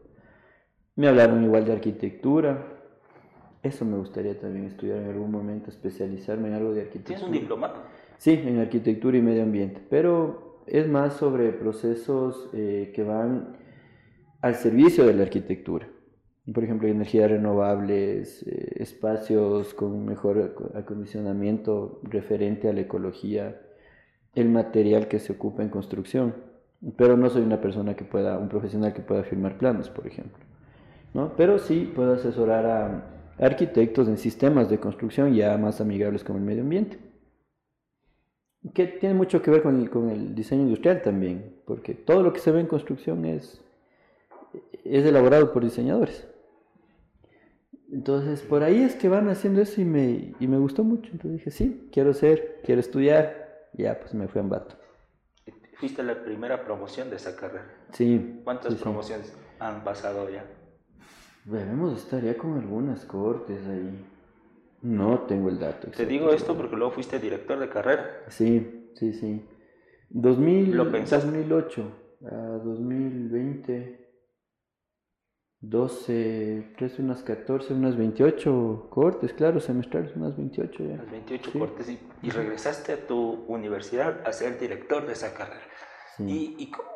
Me hablaron igual de arquitectura. Eso me gustaría también estudiar en algún momento, especializarme en algo de arquitectura. ¿Tienes un diplomado? Sí, en arquitectura y medio ambiente, pero es más sobre procesos eh, que van al servicio de la arquitectura. Por ejemplo, energías renovables, eh, espacios con mejor aco- acondicionamiento referente a la ecología, el material que se ocupa en construcción. Pero no soy una persona que pueda, un profesional que pueda firmar planos, por ejemplo. ¿no? Pero sí puedo asesorar a arquitectos en sistemas de construcción ya más amigables con el medio ambiente que tiene mucho que ver con el, con el diseño industrial también, porque todo lo que se ve en construcción es, es elaborado por diseñadores. Entonces, por ahí es que van haciendo eso y me, y me gustó mucho. Entonces dije, sí, quiero ser, quiero estudiar. Ya, pues me fui a Ambato. Fuiste la primera promoción de esa carrera. Sí. ¿Cuántas sí, sí. promociones han pasado ya? Debemos estar ya con algunas cortes ahí. No tengo el dato. Te digo esto porque luego fuiste director de carrera. Sí, sí, sí. 2000, ¿Lo pensaste? 2008 a 2020, 12, 13, unas 14, unas 28 cortes, claro, semestrales, unas 28 ya. Las 28 Sí. cortes y, y regresaste a tu universidad a ser director de esa carrera. Sí. ¿Y, y cómo,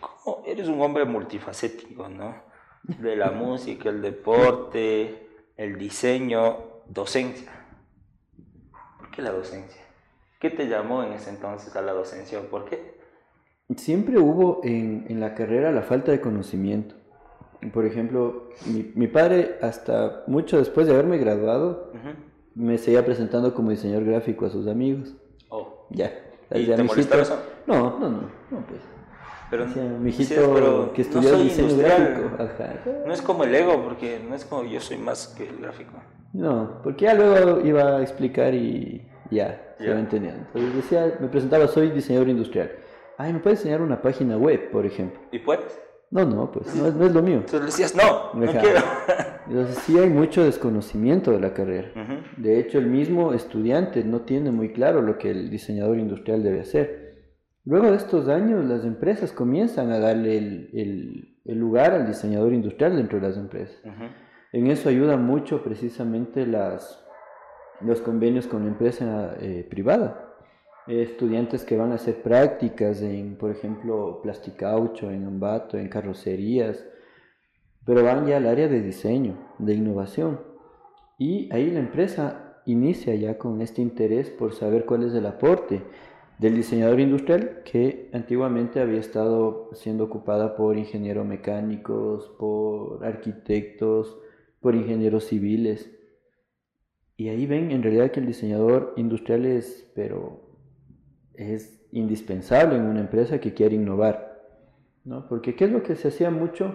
cómo eres un hombre multifacético, no? De la música, el deporte, el diseño, docencia. ¿Por qué la docencia? ¿Qué te llamó en ese entonces a la docencia? ¿Por qué? Siempre hubo en, en la carrera la falta de conocimiento. Por ejemplo, mi, mi padre, hasta mucho después de haberme graduado, Ujú. me seguía presentando como diseñador gráfico a sus amigos. Oh. Ya. ¿Y te molestaba eso? No, no, no, no, pues. Pero, Decía, mijito pero que no estudió soy diseño gráfico. Ajá. No es como el ego, porque no es como yo soy más que el gráfico. No, porque ya luego iba a explicar y ya, se Ya. va entendiendo. Entonces decía, me presentaba, soy diseñador industrial. Ay, ¿me puedes enseñar una página web, por ejemplo? ¿Y puedes? No, no, pues no es, no es lo mío. Entonces decías, no, no quiero. Entonces sí hay mucho desconocimiento de la carrera. De hecho, el mismo estudiante no tiene muy claro lo que el diseñador industrial debe hacer. Luego de estos años, las empresas comienzan a darle el, el- el lugar al diseñador industrial dentro de las empresas. En eso ayudan mucho precisamente las, los convenios con la empresa eh, privada. Estudiantes que van a hacer prácticas en, por ejemplo, plasticaucho, en ambato, en carrocerías, pero van ya al área de diseño, de innovación. Y ahí la empresa inicia ya con este interés por saber cuál es el aporte del diseñador industrial que antiguamente había estado siendo ocupada por ingenieros mecánicos, por arquitectos, por ingenieros civiles. Y ahí ven en realidad que el diseñador industrial es, pero es indispensable en una empresa que quiere innovar, ¿no? Porque ¿qué es lo que se hacía mucho?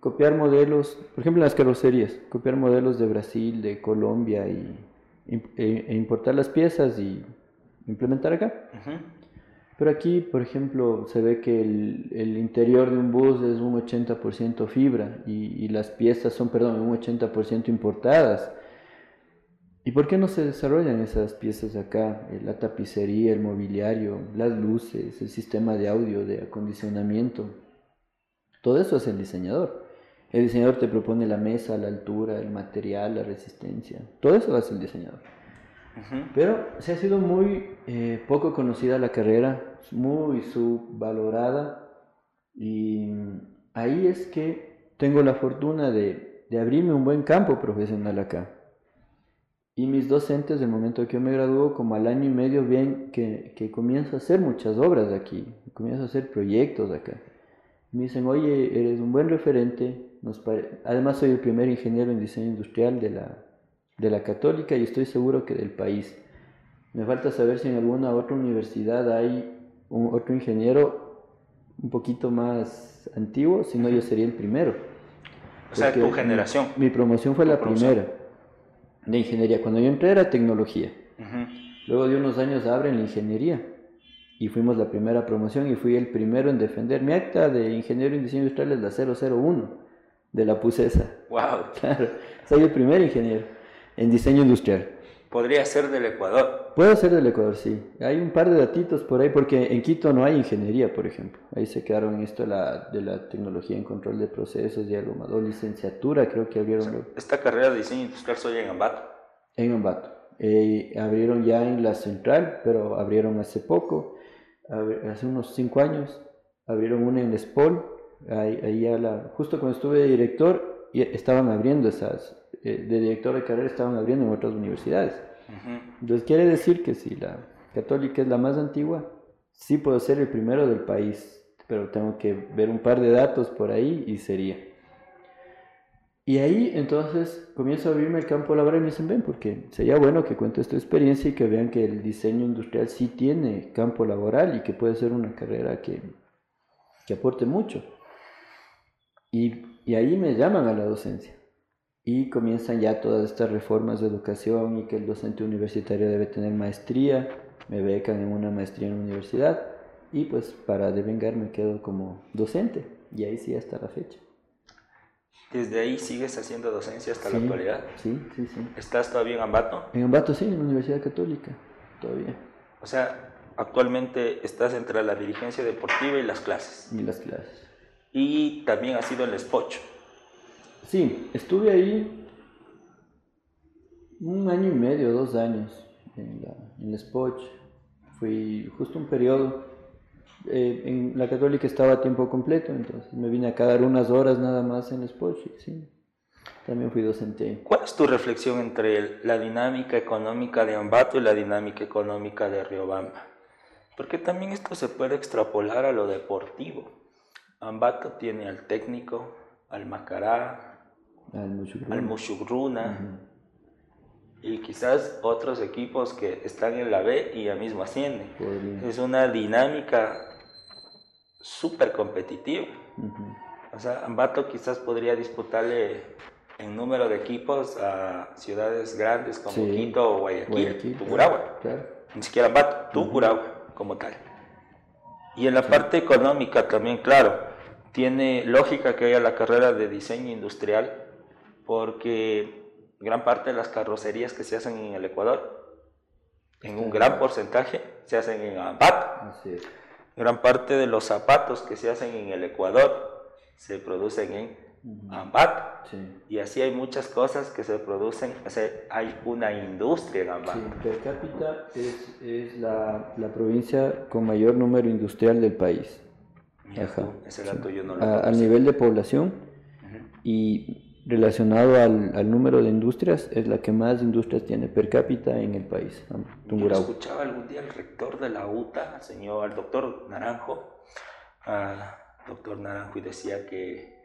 Copiar modelos, por ejemplo en las carrocerías, copiar modelos de Brasil, de Colombia y, e, e importar las piezas y implementar acá. Pero aquí, por ejemplo, se ve que el, el, interior de un bus es un 80% fibra y, y, las piezas son, perdón, un 80% importadas. ¿Y por qué no se desarrollan esas piezas acá? Eh, la tapicería, el mobiliario, las luces, el sistema de audio, de acondicionamiento. Todo eso es el diseñador. El diseñador te propone la mesa, la altura, el material, la resistencia. Todo eso hace el diseñador. Pero se ha sido muy eh, poco conocida la carrera, muy subvalorada. Y ahí es que tengo la fortuna de, de abrirme un buen campo profesional acá. Y mis docentes, del momento que yo me graduó, como al año y medio, ven que, que comienzo a hacer muchas obras aquí, comienzo a hacer proyectos acá. Me dicen, oye, eres un buen referente. Nos Además, soy el primer ingeniero en diseño industrial de la, de la católica y estoy seguro que del país. Me falta saber si en alguna otra universidad hay un, otro ingeniero un poquito más antiguo, si no yo sería el primero. O sea, tu generación. Mi, promoción fue la primera de ingeniería. Cuando yo entré era tecnología. Luego de unos años abren la ingeniería y fuimos la primera promoción y fui el primero en defender. Mi acta de ingeniero en diseño industrial es la 001 de la PUCESA. ¡Wow! Claro, soy el primer ingeniero en diseño industrial. Podría ser del Ecuador. Puedo ser del Ecuador, sí. Hay un par de datitos por ahí, porque en Quito no hay ingeniería, por ejemplo. Ahí se quedaron en esto de la, de la tecnología en control de procesos y algo más. O licenciatura, creo que abrieron. esta carrera de diseño industrial soy en Ambato. En Ambato. Eh, abrieron ya en la central, pero abrieron hace poco, hace unos cinco años. Abrieron una en Spol. Ahí, ahí la, justo cuando estuve de director, estaban abriendo esas, de director de carrera estaban abriendo en otras universidades. Entonces quiere decir que si la católica es la más antigua, sí puedo ser el primero del país, pero tengo que ver un par de datos por ahí y sería. Y ahí entonces comienzo a abrirme el campo laboral y me dicen, ven, porque sería bueno que cuentes tu experiencia y que vean que el diseño industrial sí tiene campo laboral y que puede ser una carrera que, que aporte mucho. Y, y ahí me llaman a la docencia y comienzan ya todas estas reformas de educación y que el docente universitario debe tener maestría, me becan en una maestría en la universidad y pues para devengar me quedo como docente y ahí sí hasta la fecha. ¿Desde ahí sigues haciendo docencia hasta la actualidad? Sí, sí, sí. ¿Estás todavía en Ambato? En Ambato sí, en la Universidad Católica, todavía. O sea, actualmente estás entre la dirigencia deportiva y las clases. Y las clases. Y también has sido el SPOCH. Sí, estuve ahí un año y medio, dos años en la, en Spoch. Fui justo un periodo. Eh, en la católica estaba a tiempo completo, entonces me vine a quedar unas horas nada más en Spoch. Sí, también fui docente. ¿Cuál es tu reflexión entre la dinámica económica de Ambato y la dinámica económica de Riobamba? Porque también esto se puede extrapolar a lo deportivo. Ambato tiene al técnico, al Macará, al Mushugruna, y quizás otros equipos que están en la B y ya mismo ascienden. Es una dinámica súper competitiva. O sea, Ambato quizás podría disputarle en número de equipos a ciudades grandes como Quito o Guayaquil, Tucuragua. Ni siquiera Ambato, Tucuragua como tal. Y en la parte económica también, claro, tiene lógica que haya la carrera de diseño industrial porque gran parte de las carrocerías que se hacen en el Ecuador, en un gran porcentaje, se hacen en Ambato. Gran parte de los zapatos que se hacen en el Ecuador se producen en Ambato. Y así hay muchas cosas que se producen, hay una industria en Ambato. Sí, per cápita es, es la, la, provincia con mayor número industrial del país. Ajá. ese dato yo no lo a, a, nivel de población. Y relacionado al, número de industrias, es la que más industrias tiene per cápita en el país. Yo escuchaba algún día al rector de la UTA, señor, al doctor Naranjo, al doctor Naranjo, y decía que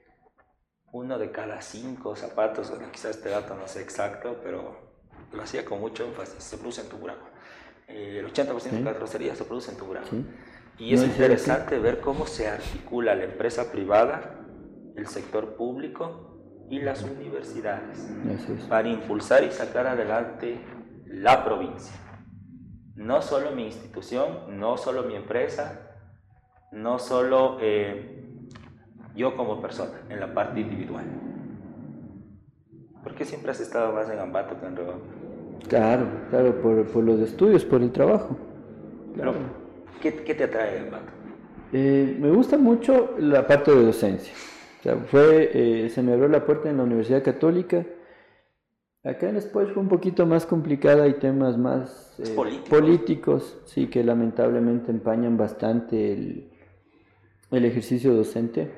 uno de cada cinco zapatos, quizás este dato no sé exacto, pero lo hacía con mucho énfasis, se produce en Tungurahua. Eh, el 80% de la carrocería se produce en Tungurahua. Y es interesante ver cómo se articula la empresa privada, el sector público y las universidades para impulsar y sacar adelante la provincia. No solo mi institución, no solo mi empresa, no solo eh, yo como persona, en la parte individual. ¿Por qué siempre has estado más en Ambato que en Riobamba? Claro, claro, por, por, los estudios, por el trabajo. Pero, ¿qué, ¿qué, te atrae de Ambato? Eh, me gusta mucho la parte de docencia fue, eh, se me abrió la puerta en la Universidad Católica. Acá en Spoch fue un poquito más complicada, y temas más eh, políticos. sí, que lamentablemente empañan bastante el, el, ejercicio docente.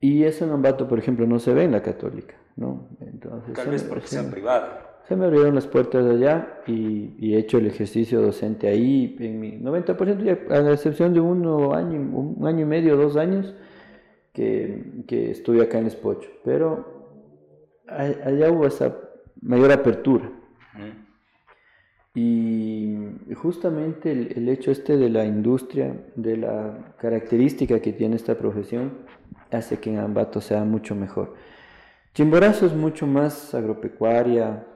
Y eso en Ambato, por ejemplo, no se ve en la Católica, ¿no? Entonces, Tal vez porque sea privada. Se me abrieron las puertas de allá y, he hecho el ejercicio docente ahí en mi 90%, a la excepción de uno año, un año y medio, dos años, que, que estuve acá en Espocho, pero allá hubo esa mayor apertura. Y justamente el, hecho este de la industria, de la característica que tiene esta profesión, hace que en Ambato sea mucho mejor. Chimborazo es mucho más agropecuaria,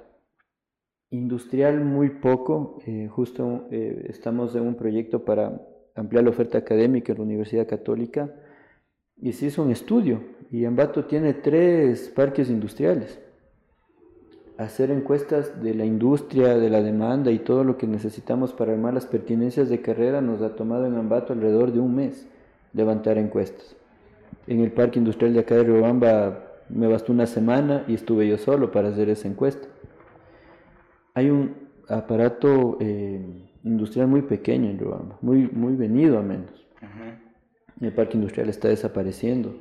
industrial muy poco. Eh, justo eh, estamos en un proyecto para ampliar la oferta académica en la Universidad Católica y se hizo un estudio y Ambato tiene tres parques industriales. Hacer encuestas de la industria, de la demanda y todo lo que necesitamos para armar las pertinencias de carrera nos ha tomado en Ambato alrededor de un mes levantar encuestas. En el parque industrial de acá de Riobamba me bastó una semana y estuve yo solo para hacer esa encuesta. Hay un aparato eh, industrial muy pequeño en Riobamba, muy, muy venido a menos el parque industrial está desapareciendo.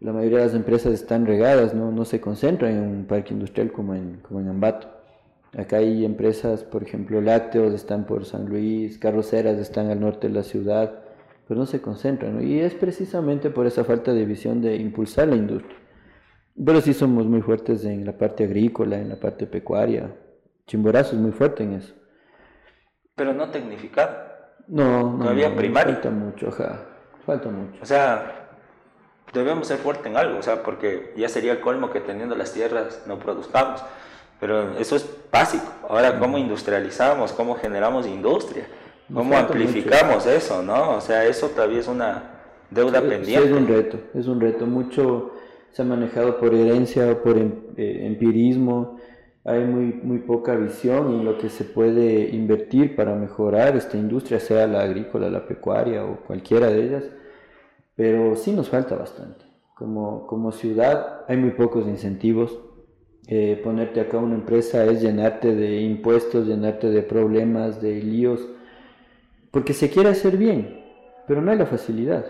La mayoría de las empresas están regadas, no, no se concentran en un parque industrial como en, como en Ambato. Acá hay empresas, por ejemplo, lácteos están por San Luis, carroceras están al norte de la ciudad, pero no se concentran. Y es precisamente por esa falta de visión de impulsar la industria. Pero sí somos muy fuertes en la parte agrícola, en la parte pecuaria. Chimborazo es muy fuerte en eso. Pero no tecnificado. No, no. Todavía no, primario. Falta mucho, ajá. Falta mucho. O sea, debemos ser fuertes en algo, o sea, porque ya sería el colmo que teniendo las tierras no produzcamos. Pero eso es básico. Ahora, ¿cómo industrializamos? ¿Cómo generamos industria? ¿Cómo amplificamos eso? ¿no? O sea, eso todavía es una deuda pendiente. es un reto, es un reto. Mucho se ha manejado por herencia, por em, eh, empirismo. Hay muy, muy poca visión en lo que se puede invertir para mejorar esta industria, sea la agrícola, la pecuaria o cualquiera de ellas pero sí nos falta bastante. Como, como ciudad hay muy pocos incentivos. Eh, ponerte acá una empresa es llenarte de impuestos, llenarte de problemas, de líos, porque se quiere hacer bien, pero no hay la facilidad.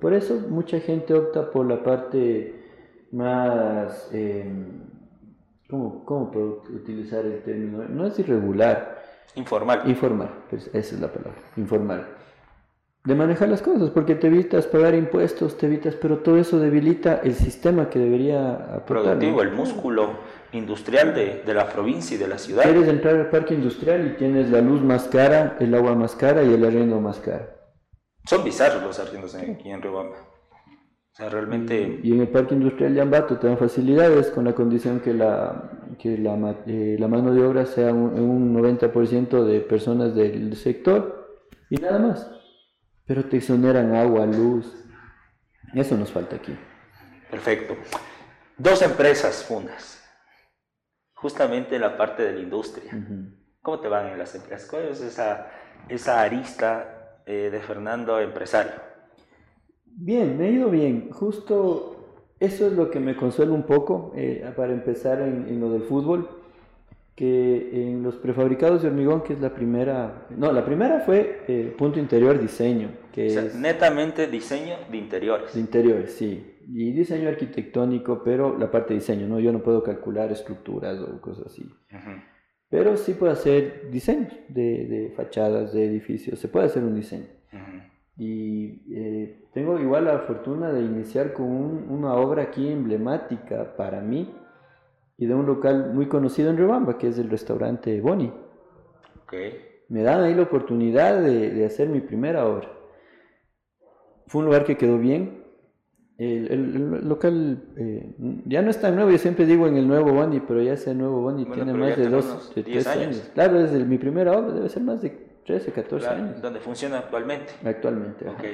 por eso mucha gente opta por la parte más, eh, ¿cómo, ¿cómo, puedo utilizar el término? No es irregular. Informal. Informal, pues esa es la palabra, informal de manejar las cosas, porque te evitas pagar impuestos, te evitas, pero todo eso debilita el sistema que debería aportar. Productivo, el músculo industrial de, de, la provincia y de la ciudad. Quieres entrar al parque industrial y tienes la luz más cara, el agua más cara y el arriendo más caro. Son bizarros los arriendos aquí en Riobamba. O sea, realmente... Y en el parque industrial de Ambato te dan facilidades con la condición que la, que la, eh, la mano de obra sea un, un 90% de personas del sector y nada más pero te exoneran agua, luz. Eso nos falta aquí. Perfecto. Dos empresas fundas, justamente en la parte de la industria. ¿Cómo te van en las empresas? ¿Cuál es esa, esa arista eh, de Fernando empresario? Bien, me ha ido bien. Justo eso es lo que me consuela un poco eh, para empezar en, en, lo del fútbol. que en los prefabricados de hormigón, que es la primera, no, la primera fue eh, punto interior diseño, que O sea, es netamente diseño de interiores. de interiores, sí, y diseño arquitectónico, pero la parte de diseño, ¿no? Yo no puedo calcular estructuras o cosas así, pero sí puedo hacer diseños de, de fachadas, de edificios, se puede hacer un diseño. Ujú. Y eh, tengo igual la fortuna de iniciar con un- una obra aquí emblemática para mí y de un local muy conocido en Riobamba, que es el restaurante Boni. Ok. Me dan ahí la oportunidad de, de hacer mi primera obra. Fue un lugar que quedó bien. El, el- el local eh, ya no es tan nuevo, yo siempre digo en el nuevo Boni, pero ya ese nuevo Boni Bueno, tiene más de dos, unos de 10 tres años. años. Claro, desde mi primera obra debe ser más de 13, 14 Claro, años donde funciona actualmente. actualmente. ajá. Ok.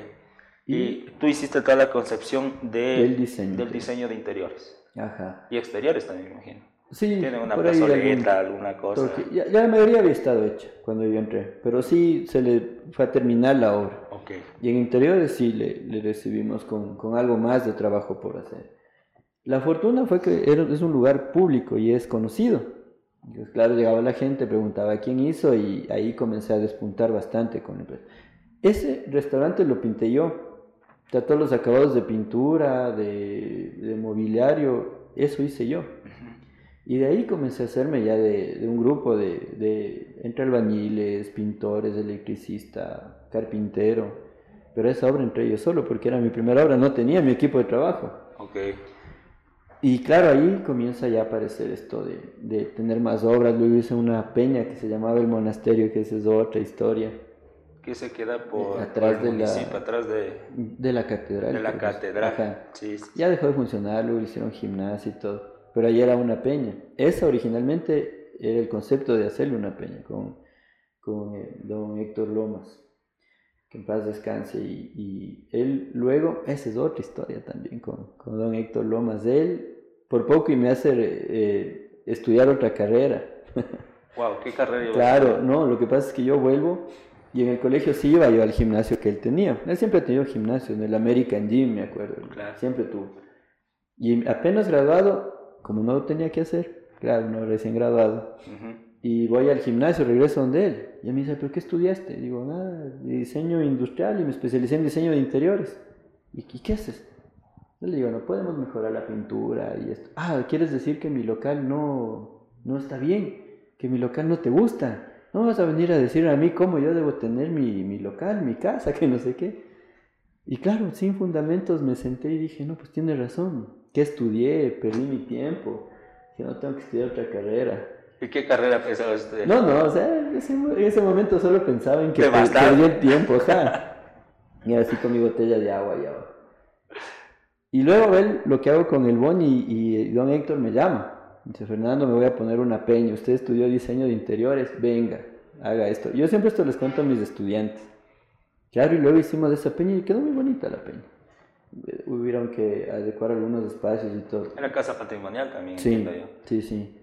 Y tú hiciste toda la concepción de- Del diseño. del diseño de interiores. Ajá. Y exteriores también, me imagino. Sí, Tiene una plazoleta, alguna cosa. Ya, ya la mayoría había estado hecha cuando yo entré, pero sí se le fue a terminar la obra. Ok. Y en interiores sí le, le recibimos con, con algo más de trabajo por hacer. La fortuna fue que era- es un lugar público y es conocido. Claro, llegaba la gente, preguntaba quién hizo y ahí comencé a despuntar bastante con la empresa. Ese restaurante lo pinté yo. Todos los acabados de pintura, de, de mobiliario, eso hice yo. Y de ahí comencé a hacerme ya de, de un grupo de, de entre albañiles, pintores, electricista, carpintero. Pero esa obra entré yo solo porque era mi primera obra, no tenía mi equipo de trabajo. Ok. Y claro, ahí comienza ya a aparecer esto de, de tener más obras. Luego hice una peña que se llamaba El Monasterio, que esa es otra historia, Que se queda por, Atrás por el de la- atrás de, de la catedral. de la catedral. Ajá. Sí, sí. Ya dejó de funcionar, luego hicieron gimnasio y todo. Pero ahí era una peña. Esa originalmente era el concepto de hacerle una peña con, con eh, don Héctor Lomas. Que en paz descanse. Y, y él luego, esa es otra historia también con, con don Héctor Lomas. Él por poco y me hace eh, estudiar otra carrera. Wow, qué carrera? Claro, no, lo que pasa es que yo vuelvo y en el colegio sí iba yo al gimnasio que él tenía. Él siempre ha tenido gimnasio, en el American Gym, me acuerdo. Claro. Siempre tuvo. Y apenas graduado, como no tenía que hacer, claro, no recién graduado. Y voy al gimnasio, regreso donde él. Y me dice, ¿pero qué estudiaste? Digo, nada, diseño industrial y me especialicé en diseño de interiores. ¿Y qué, haces? Yo le digo, no podemos mejorar la pintura y esto. Ah, ¿quieres decir que mi local no, no está bien? ¿Que mi local no te gusta? No vas a venir a decir a mí cómo yo debo tener mi, mi local, mi casa, que no sé qué. Y claro, sin fundamentos me senté y dije, no, pues tiene razón. ¿Qué estudié? Perdí mi tiempo. Que no tengo que estudiar otra carrera. ¿Y qué carrera pensabas estudiar? No, no, o sea, en ese, en ese momento solo pensaba en que per- perdí el tiempo, ajá. Y así con mi botella de agua y agua. Y luego él, lo que hago con el Boni y, y don Héctor me llama. Dice, Fernando, me voy a poner una peña. Usted estudió diseño de interiores, venga, haga esto. Yo siempre esto les cuento a mis estudiantes. Claro, y luego hicimos esa peña y quedó muy bonita la peña. Hubieron que adecuar algunos espacios y todo. Era casa patrimonial también, Sí, sí, sí.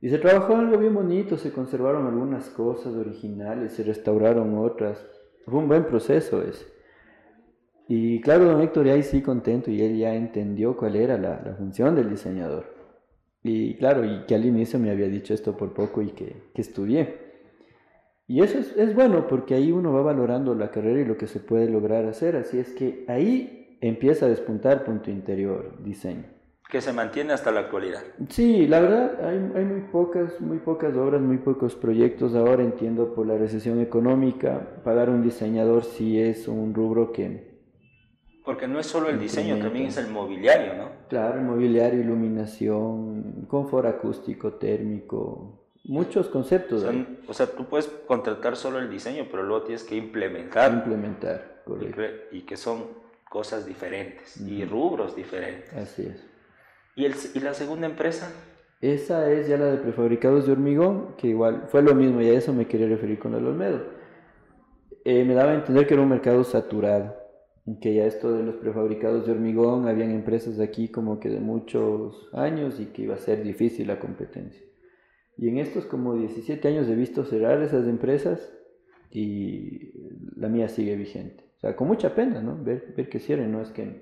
Y se trabajó algo bien bonito, se conservaron algunas cosas originales, se restauraron otras. Fue un buen proceso ese. Y claro, don Héctor, ahí sí contento y él ya entendió cuál era la, la función del diseñador. Y claro, y que al inicio me había dicho esto por poco y que, que estudié. Y eso es, es bueno porque ahí uno va valorando la carrera y lo que se puede lograr hacer. Así es que ahí empieza a despuntar punto interior, diseño. Que se mantiene hasta la actualidad. Sí, la verdad hay, hay muy pocas, muy pocas obras, muy pocos proyectos. Ahora entiendo por la recesión económica, pagar un diseñador sí es un rubro que, Porque no es solo el diseño, también es el mobiliario, ¿no? claro, mobiliario, iluminación, confort acústico, térmico, muchos O conceptos sea, hay o sea, tú puedes contratar solo el diseño, pero luego tienes que implementar implementar, y, correcto. y que son cosas diferentes y Ujú. rubros diferentes. Así es. ¿Y, el, ¿Y la segunda empresa? Esa es ya la de prefabricados de hormigón, que igual fue lo mismo y a eso me quería referir con el Olmedo. Eh, me daba a entender que era un mercado saturado, que ya esto de los prefabricados de hormigón, habían empresas de aquí como que de muchos años y que iba a ser difícil la competencia. Y en estos como 17 años he visto cerrar esas empresas y la mía sigue vigente. O sea, con mucha pena, ¿no? Ver, ver que cierren, no es que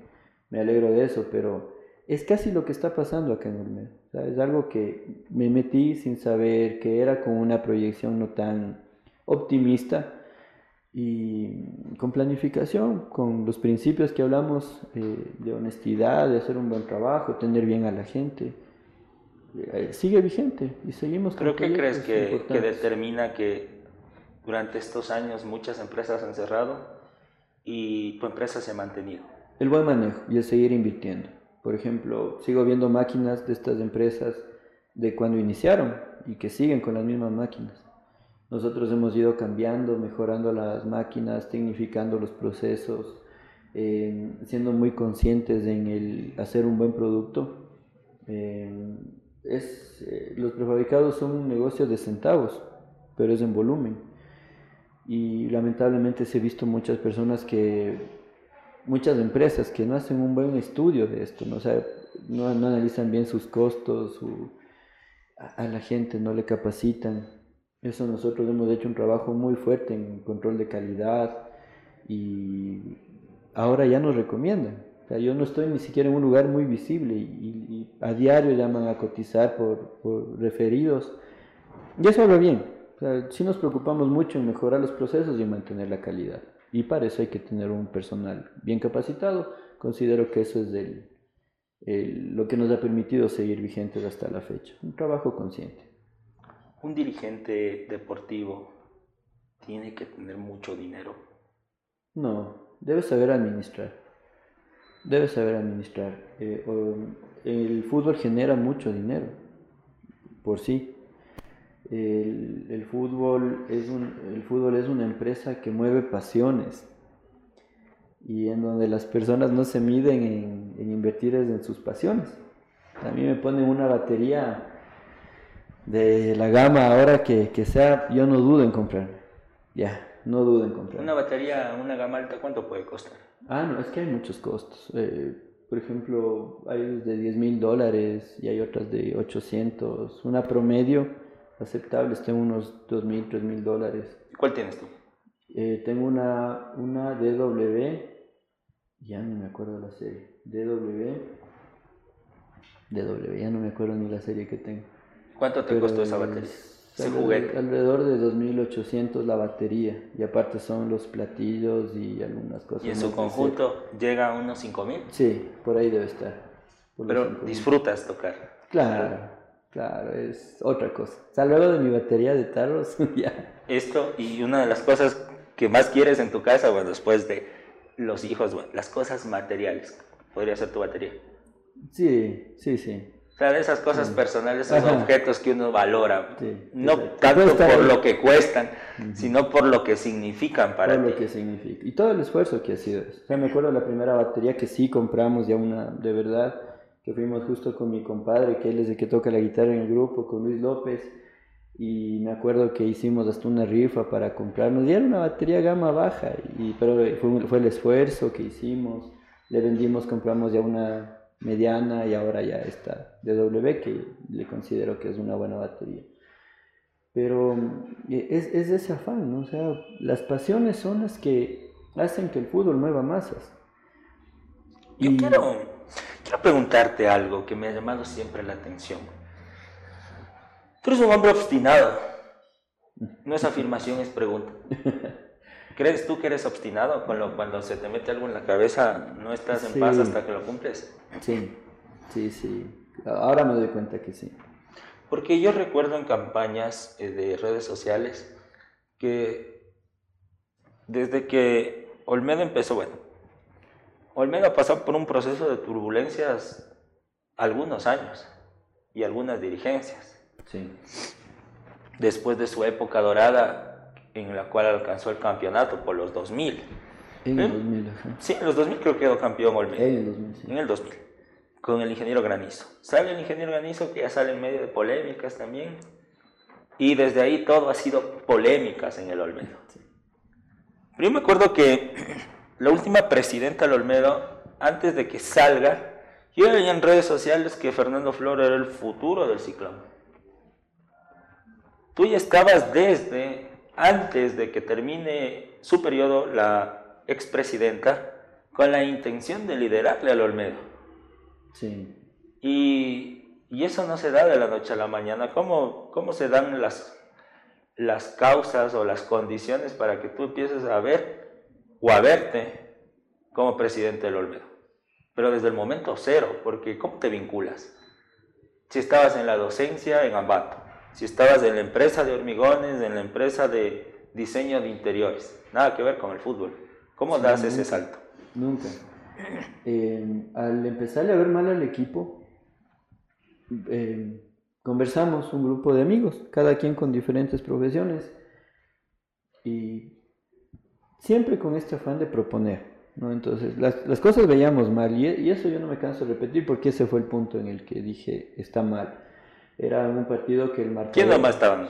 me alegro de eso, pero es casi lo que está pasando acá en Olmedo. es algo que me metí sin saber, que era con una proyección no tan optimista y con planificación, con los principios que hablamos eh, de honestidad, de hacer un buen trabajo, tener bien a la gente. Eh, sigue vigente y seguimos con ¿Pero qué crees que, que determina que durante estos años muchas empresas han cerrado y tu empresa se ha mantenido? El buen manejo y el seguir invirtiendo. Por ejemplo, sigo viendo máquinas de estas empresas de cuando iniciaron y que siguen con las mismas máquinas. Nosotros hemos ido cambiando, mejorando las máquinas, tecnificando los procesos, eh, siendo muy conscientes en el hacer un buen producto. Eh, es, eh, los prefabricados son un negocio de centavos, pero es en volumen. Y lamentablemente se he visto muchas personas que muchas empresas que no hacen un buen estudio de esto, no, no, analizan bien sus costos, a, la gente no le capacitan. Eso nosotros hemos hecho un trabajo muy fuerte en control de calidad y ahora ya nos recomiendan. yo no estoy ni siquiera en un lugar muy visible y, a diario llaman a cotizar por, referidos. Y eso habla bien. O sí nos preocupamos mucho en mejorar los procesos y mantener la calidad. Y para eso hay que tener un personal bien capacitado. Considero que eso es el, lo que nos ha permitido seguir vigentes hasta la fecha. Un trabajo consciente. Un dirigente deportivo tiene que tener mucho dinero. No, debe saber administrar. Debe saber administrar. Eh, el fútbol genera mucho dinero por sí. El, fútbol es un, el fútbol es una empresa que mueve pasiones y en donde las personas no se miden en, invertir en sus pasiones. A mí me ponen una batería de la gama ahora que, sea, yo no dudo en comprar. Ya, no dudo en comprar. Una batería, una gama alta, ¿cuánto puede costar? Ah, no, es que hay muchos costos. Eh, por ejemplo, hay de 10 mil dólares y hay otras de 800. Una promedio aceptables, tengo unos 2.000, 3.000 dólares. ¿Cuál tienes tú? Eh, tengo una, una DW, ya no me acuerdo la serie, DW, DW, ya no me acuerdo ni la serie que tengo. ¿Cuánto te costó esa batería? Ese juguete. Alrededor de 2.800 la batería y aparte son los platillos y algunas cosas. ¿Y en su conjunto llega a unos 5.000? Sí, por ahí debe estar. Pero disfrutas tocar. Claro. Claro, es otra cosa. O sea, luego de mi batería de tarros, ya. Esto y una de las cosas que más quieres en tu casa, bueno, después de los hijos, bueno, las cosas materiales. Podría ser tu batería. Sí, sí, sí. O sea, esas cosas personales, esos objetos que uno valora. no tanto por lo que cuestan, sino por lo que significan para por ti. lo que significa. Y todo el esfuerzo que ha sido eso. O sea, me acuerdo la primera batería que sí compramos ya una de verdad que fuimos justo con mi compadre, que él es el que toca la guitarra en el grupo, con Luis López, y me acuerdo que hicimos hasta una rifa para comprarnos, y era una batería gama baja, y, pero fue, fue el esfuerzo que hicimos, le vendimos, compramos ya una mediana y ahora ya está W que le considero que es una buena batería. Pero eh, es, es ese afán, ¿no? O sea, las pasiones son las que hacen que el fútbol mueva masas. Yo quiero Quiero preguntarte algo que me ha llamado siempre la atención. Tú eres un hombre obstinado. No es afirmación, es pregunta. ¿Crees tú que eres obstinado cuando, cuando se te mete algo en la cabeza, no estás en paz hasta que lo cumples? Sí, sí, sí. Ahora me doy cuenta que sí. Porque yo recuerdo en campañas eh, de redes sociales que desde que Olmedo empezó, bueno, Olmedo ha pasado por un proceso de turbulencias algunos años y algunas dirigencias. Sí. Después de su época dorada, en la cual alcanzó el campeonato por los 2000. En el 2000, Sí, en los 2000 creo que quedó campeón Olmedo. En el 2000, En el 2000, con el ingeniero Granizo. Sale el ingeniero Granizo, que ya sale en medio de polémicas también. Y desde ahí todo ha sido polémicas en el Olmedo. Pero yo me acuerdo que la última presidenta Olmedo, antes de que salga, yo veía en redes sociales que Fernando Flor era el futuro del ciclón. Tú ya estabas desde antes de que termine su periodo la expresidenta con la intención de liderarle al Olmedo. Sí. Y, y eso no se da de la noche a la mañana. ¿Cómo, cómo se dan las, las causas o las condiciones para que tú empieces a ver o a verte como presidente del Olmedo? Pero desde el momento cero, porque ¿cómo te vinculas? Si estabas en la docencia en Ambato, si estabas en la empresa de hormigones, en la empresa de diseño de interiores, nada que ver con el fútbol. ¿Cómo Sí, das nunca. ese salto? Nunca. Eh, al empezarle a ver mal al equipo, eh, conversamos un grupo de amigos, cada quien con diferentes profesiones, y siempre con este afán de proponer, ¿no? Entonces, las, las cosas veíamos mal, y, y eso yo no me canso de repetir porque ese fue el punto en el que dije, está mal. Era un partido que el marcador... ¿Quién nomás estaban?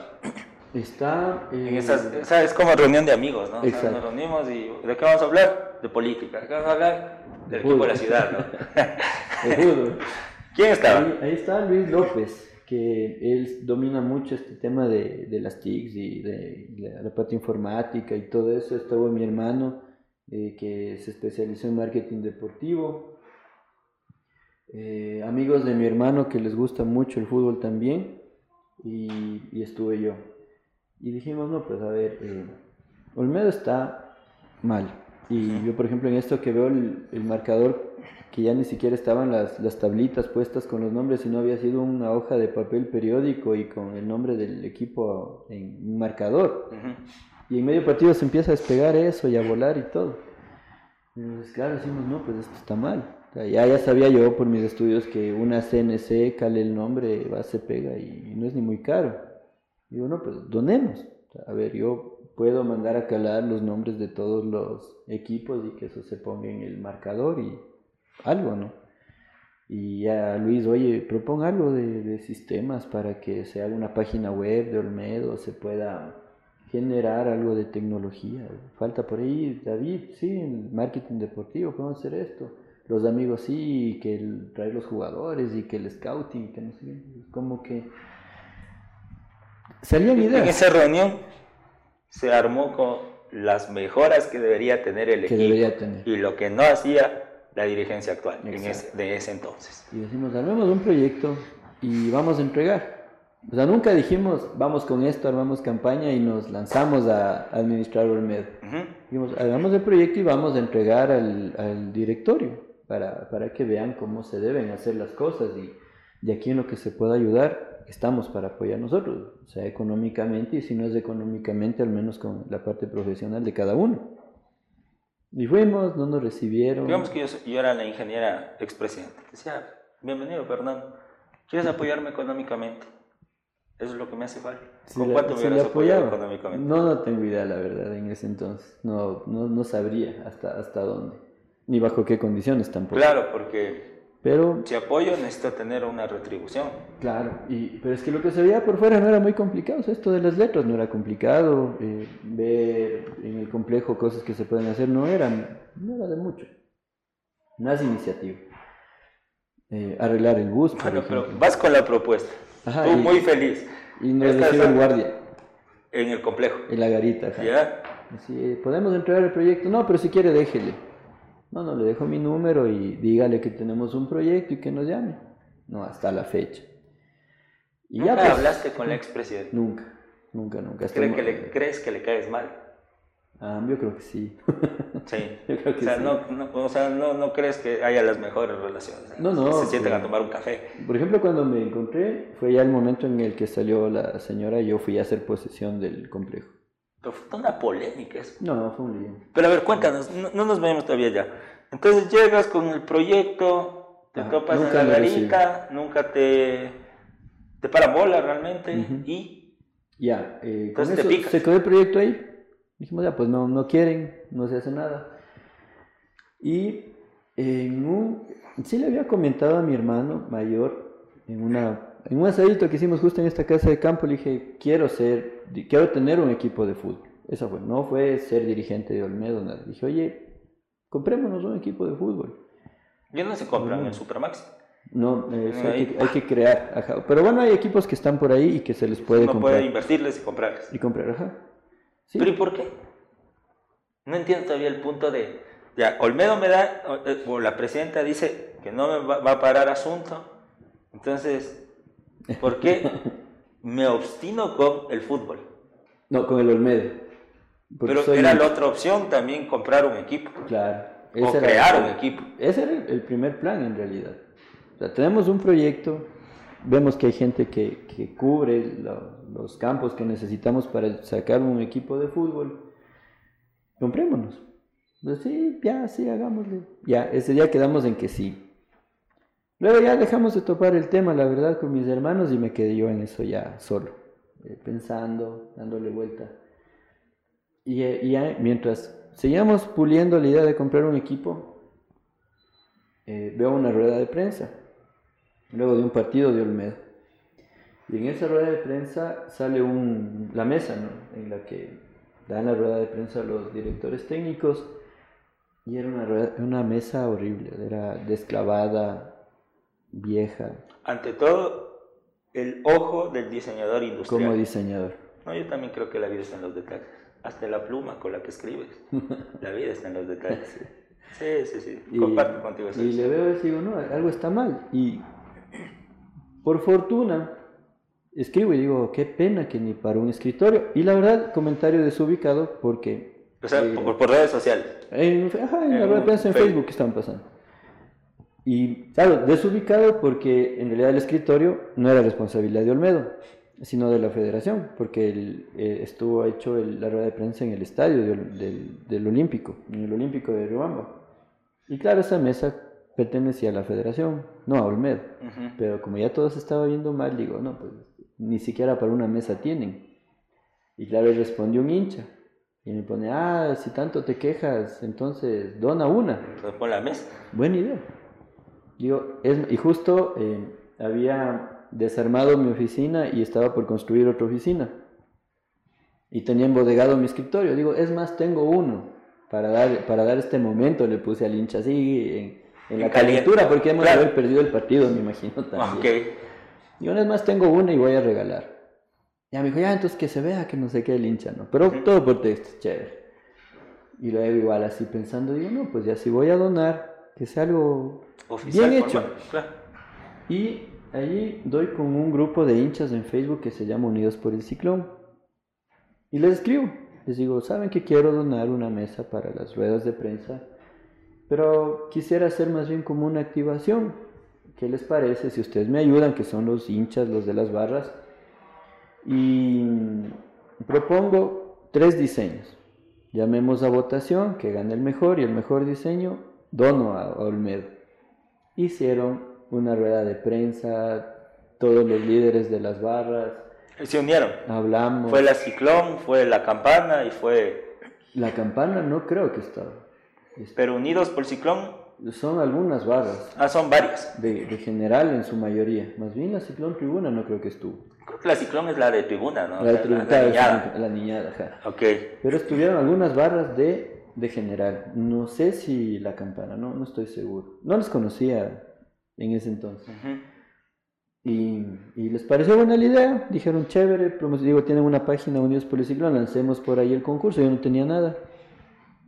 Está... eh, En esas, es como reunión de amigos, ¿no? O sea, nos reunimos y ¿de qué vamos a hablar? De política. ¿De qué vamos a hablar? Del equipo de la ciudad, ¿no? de fútbol. ¿Quién estaba? Ahí, ahí está Luis López, que él domina mucho este tema de, de las TICs y de la, la parte informática y todo eso. Estaba mi hermano, eh, que se especializó en marketing deportivo. Eh, amigos de mi hermano que les gusta mucho el fútbol también. Y, y estuve yo. Y dijimos, no, pues a ver, eh, Olmedo está mal. Y yo, por ejemplo, en esto que veo el, el marcador, que ya ni siquiera estaban las, las tablitas puestas con los nombres, sino había sido una hoja de papel periódico y con el nombre del equipo en un marcador. Ujú. Y en medio partido se empieza a despegar eso y a volar y todo. Y Entonces, claro, decimos, no, pues esto está mal. O sea, ya, ya sabía yo por mis estudios que una CNC cale el nombre, va, se pega y no es ni muy caro. Digo, no, pues donemos. O sea, a ver, yo puedo mandar a calar los nombres de todos los equipos y que eso se ponga en el marcador y algo, ¿no? Y ya Luis, oye, propon algo de, de sistemas para que se haga una página web de Olmedo, se pueda generar algo de tecnología. Falta por ahí, David, sí, en marketing deportivo, podemos hacer esto. Los amigos sí, que el, traer los jugadores y que el scouting, que no sé, como que salían En ideas esa reunión se armó con las mejoras que debería tener el que equipo debería tener. y lo que no hacía la dirigencia actual en Exacto. ese- de ese entonces. Y decimos, armemos un proyecto y vamos a entregar. O sea, nunca dijimos, vamos con esto, armamos campaña y nos lanzamos a administrar Olmedo. Ujú. Dijimos, hagamos el proyecto y vamos a entregar al, al directorio para, para que vean cómo se deben hacer las cosas y de aquí en lo que se pueda ayudar, estamos para apoyar nosotros, o sea, económicamente y si no es económicamente, al menos con la parte profesional de cada uno. Y fuimos, no nos recibieron. Digamos que yo, yo era la ingeniera expresidente. Decía, bienvenido Fernando, ¿quieres apoyarme económicamente? Eso es lo que me hace falta. Si ¿Con le- cuánto me si hubieras apoyado económicamente? No, no tengo idea, la verdad, en ese entonces. No, no, no sabría hasta, hasta dónde, ni bajo qué condiciones tampoco. Claro, porque Pero si apoyo necesito tener una retribución. Claro, y, pero es que lo que se veía por fuera no era muy complicado, o sea, esto de las letras no era complicado, eh, ver en el complejo cosas que se pueden hacer no eran, no era de mucho, más iniciativa. Eh, arreglar el bus, Bueno, pero vas con la propuesta. Ajá, Tú y- muy feliz y nos recibe el guardia en el complejo. en la garita. ajá. ¿Ya? Así, podemos entregar el proyecto, no, pero si quiere déjele. No, no, le dejo mi número y dígale que tenemos un proyecto y que nos llame. No, hasta la fecha. Y ¿Nunca pues, hablaste con la expresidenta? Nunca, nunca, nunca. ¿Cree que le, ¿Crees que le caes mal? Ah, yo creo que sí. Sí. Yo creo O que sea, sí. no, no, o sea no, no crees que haya las mejores relaciones. No, no, Se sienten a tomar un café. Por ejemplo, cuando me encontré, fue ya el momento en el que salió la señora y yo fui a hacer posesión del complejo. Pero fue una polémica eso. No, no, fue un lío. Pero a ver, cuéntanos, no, no nos vemos todavía ya. Entonces llegas con el proyecto, te Ajá, topas en la garita, nunca te, te para bola realmente y Ya, eh, con te eso se quedó el proyecto ahí. Dijimos, ya, pues no, no quieren, no se hace nada. Y en un, sí le había comentado a mi hermano mayor, en, una, en un asadito que hicimos justo en esta casa de campo, le dije, quiero ser, quiero tener un equipo de fútbol. Eso fue, no fue ser dirigente de Olmedo, nada. Dije, oye, comprémonos un equipo de fútbol. ya no se compran Mm. en Supermax. No, eh, eso Ahí, hay, que, hay que crear, ajá. Pero bueno, hay equipos que están por ahí y que se les puede Uno comprar. puede invertirles y comprarles. Y comprar, ajá. Sí. ¿Pero y por qué? No entiendo todavía el punto de Ya, Olmedo me da, eh, o la presidenta dice que no me va, va a parar asunto. Entonces, ¿por qué me obstino con el fútbol? No, con el Olmedo. Pero era la otra opción también comprar un equipo. Claro. O crear el- un equipo. Ese era el, el primer plan en realidad. O sea, tenemos un proyecto, vemos que hay gente que, que cubre lo- los campos que necesitamos para sacar un equipo de fútbol. Comprémonos. Pues sí, ya, sí, hagámosle. Ya, ese día quedamos en que sí. Luego ya dejamos de topar el tema, la verdad, con mis hermanos y me quedé yo en eso ya solo, eh, pensando, dándole vuelta. Y, mientras seguíamos puliendo la idea de comprar un equipo, eh, veo una rueda de prensa, luego de un partido de Olmedo. Y en esa rueda de prensa sale un, la mesa, ¿no? En la que dan la rueda de prensa los directores técnicos. Y era una, una mesa horrible, era desclavada, vieja, Ante todo, el ojo del diseñador industrial. como diseñador. No, yo también creo que la vida está en los detalles. Hasta la pluma con la que escribes. La vida está en los detalles. Sí, sí, sí. Y, Comparto contigo eso. y le veo y digo, no, algo está mal. Y por fortuna, escribo y digo, qué pena que ni para un escritorio. Y la verdad, comentario desubicado porque... O sea, eh, por, por redes sociales. en, ajá, en la en de prensa en Facebook. Facebook que estaban pasando. Y claro, desubicado porque en realidad el escritorio no era responsabilidad de Olmedo, sino de la federación, porque el- eh, estuvo hecho el- la rueda de prensa en el estadio del, del- del Olímpico, en el Olímpico de Riobamba. Y claro, esa mesa pertenecía a la federación, no a Olmedo. Ujú. Pero como ya todo se estaba viendo mal, digo, no, pues ni siquiera para una mesa tienen. Y claro, le respondió un hincha. Y me pone, ah, si tanto te quejas, entonces dona una. Entonces pon la mesa. Buena idea. Digo, es, y justo eh, había desarmado mi oficina y estaba por construir otra oficina. Y tenía embodegado mi escritorio. Digo, es más, tengo uno. Para dar, para dar este momento le puse al hincha así en, en la calentura, porque hemos Claro. de haber perdido el partido, me imagino también. Ok. Y una vez más tengo una y voy a regalar. Ya me dijo, ya, entonces que se vea que no sé qué el hincha, ¿no? Pero todo por texto, chévere. Y luego igual así pensando, digo, no, pues ya si voy a donar, que sea algo Oficial. bien hecho. Claro. Y allí doy con un grupo de hinchas en Facebook que se llama Unidos por el Ciclón. Y les escribo, les digo, ¿saben que quiero donar una mesa para las ruedas de prensa? Pero quisiera hacer más bien como una activación. ¿Qué les parece si ustedes me ayudan, que son los hinchas, los de las barras? Y propongo tres diseños. Llamemos a votación, que gane el mejor y el mejor diseño, dono a Olmedo. Hicieron una rueda de prensa, todos los líderes de las barras, se unieron. hablamos. Fue la ciclón, fue la campana y fue... La campana no creo que estaba. Pero unidos por ciclón, Son algunas barras, ah, son varias. de, de general en su mayoría. Más bien la Ciclón Tribuna no creo que estuvo. Creo que la ciclón es la de tribuna, ¿no? La, sea, tri- la- la claro, niñada. la niñada, ajá. Ok. Pero estuvieron algunas barras de, de general. No sé si la campana, no, no estoy seguro. No les conocía en ese entonces. Y, y les pareció buena la idea. Dijeron, chévere, promo- digo, tienen una página Unidos por el Ciclón, lancemos por ahí el concurso. Yo no tenía nada.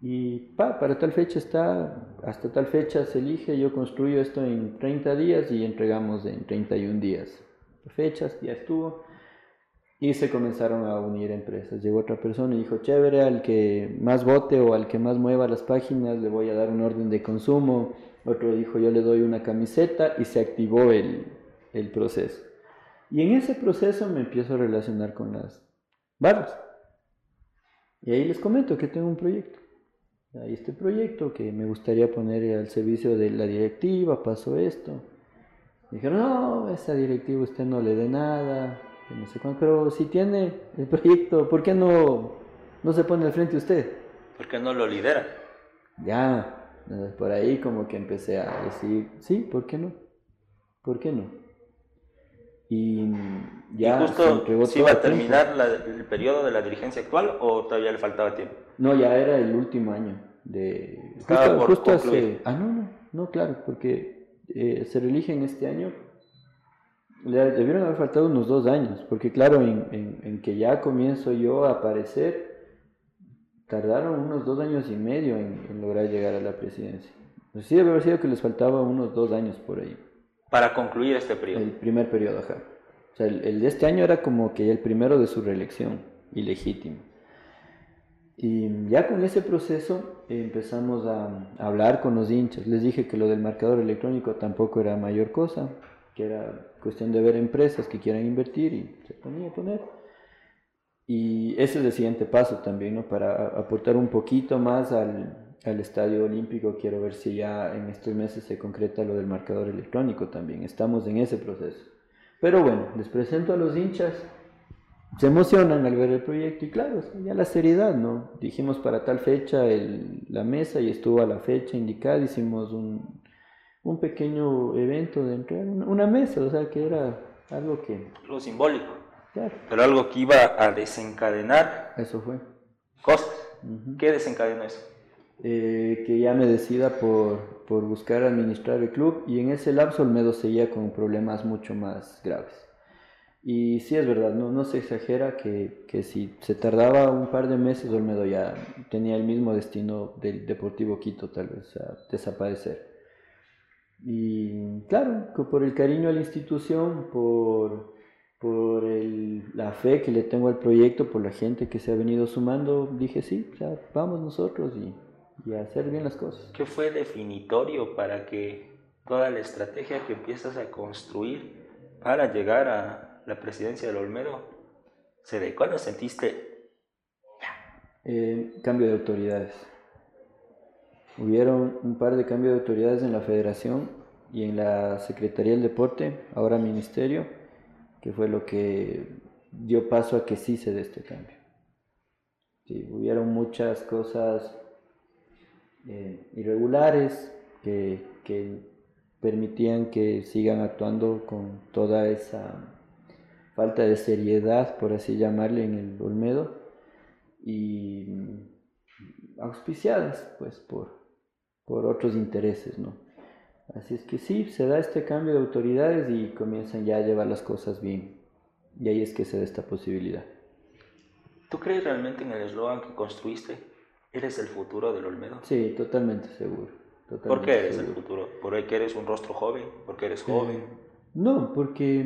Y pa, para tal fecha está, hasta tal fecha se elige, yo construyo esto en 30 días y entregamos en 31 días. Fechas, ya estuvo. Y se comenzaron a unir empresas. Llegó otra persona y dijo, chévere, al que más vote o al que más mueva las páginas le voy a dar un orden de consumo. Otro dijo, yo le doy una camiseta y se activó el, el proceso. Y en ese proceso me empiezo a relacionar con las barras. Y ahí les comento que tengo un proyecto. Hay este proyecto que me gustaría poner al servicio de la directiva, pasó esto. Dijeron, no, esa directiva usted no le dé nada, no sé cuánto, pero si tiene el proyecto, ¿por qué no, no se pone al frente usted? ¿Por qué no lo lidera? Ya, eh, por ahí como que empecé a decir, sí, ¿por qué no? ¿Por qué no? Y ya ¿Y se justo se iba a terminar la- el periodo de la dirigencia actual o todavía le faltaba tiempo? No, ya era el último año de... Estaba Justo, hace... Ah, no, no, no, claro, porque eh, se reeligen este año. Le debieron haber faltado unos dos años, porque claro, en, en- en que ya comienzo yo a aparecer, tardaron unos dos años y medio en, lograr llegar a la presidencia. Pues sí, debe haber sido que les faltaba unos dos años por ahí. Para concluir este periodo. El primer periodo, ajá. O sea, el, de este año era como que el primero de su reelección, ilegítimo. Y ya con ese proceso empezamos a, hablar con los hinchas. Les dije que lo del marcador electrónico tampoco era mayor cosa, que era cuestión de ver empresas que quieran invertir y se ponía a poner. Y ese es el siguiente paso también, ¿no? Para aportar un poquito más al, al Estadio Olímpico, quiero ver si ya en estos meses se concreta lo del marcador electrónico también. Estamos en ese proceso. Pero bueno, les presento a los hinchas. Se emocionan al ver el proyecto y claro, ya la seriedad, ¿no? Dijimos para tal fecha el, la mesa y estuvo a la fecha indicada, hicimos un, un pequeño evento de entrar, una mesa, o sea que era algo que... Lo simbólico. Pero algo que iba a desencadenar. Eso fue. Cosas. ¿Qué desencadenó eso? Eh, que ya me decida por, por, buscar administrar el club y en ese lapso Olmedo seguía con problemas mucho más graves. Y sí es verdad, no, no se exagera que, que si se tardaba un par de meses Olmedo ya tenía el mismo destino del Deportivo Quito, tal vez, a desaparecer. Y claro, por el cariño a la institución, por por el, la fe que le tengo al proyecto, por la gente que se ha venido sumando, dije sí, ya vamos nosotros y, y a hacer bien las cosas. ¿Qué fue definitorio para que toda la estrategia que empiezas a construir para llegar a la presidencia del Olmedo se dé? ¿Cuándo sentiste? Eh, cambio de autoridades. Hubieron un par de cambios de autoridades en la federación y en la Secretaría del Deporte, ahora Ministerio que fue lo que dio paso a que sí se dé este cambio. Sí, hubieron muchas cosas eh, irregulares que, que, permitían que sigan actuando con toda esa falta de seriedad, por así llamarle, en el Olmedo, y auspiciadas pues por, por otros intereses, ¿no? Así es que sí, se da este cambio de autoridades y comienzan ya a llevar las cosas bien. Y ahí es que se da esta posibilidad. ¿Tú crees realmente en el eslogan que construiste? ¿Eres el futuro del Olmedo? Sí, totalmente seguro. ¿Por qué eres el futuro? ¿Porque eres un rostro joven? ¿Porque eres joven? no, porque...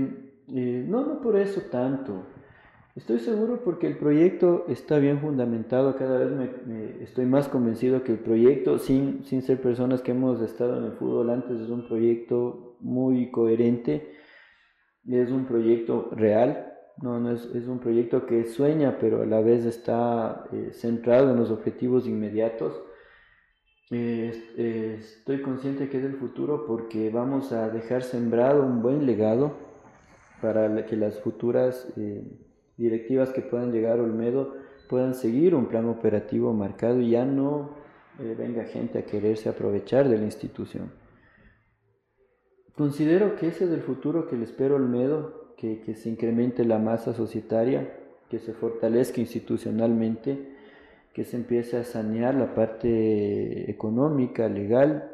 Eh, no, no por eso tanto. Estoy seguro porque el proyecto está bien fundamentado, cada vez me, estoy más convencido que el proyecto, sin, sin ser personas que hemos estado en el fútbol antes, es un proyecto muy coherente, es un proyecto real, no, no es, es un proyecto que sueña, pero a la vez está eh, centrado en los objetivos inmediatos. Eh, estoy consciente que es el futuro porque vamos a dejar sembrado un buen legado para que las futuras... Directivas que puedan llegar a Olmedo puedan seguir un plan operativo marcado y ya no eh, venga gente a quererse aprovechar de la institución. Considero que ese es el futuro que le espero a Olmedo, que, que se incremente la masa societaria, que se fortalezca institucionalmente, que se empiece a sanear la parte económica, legal,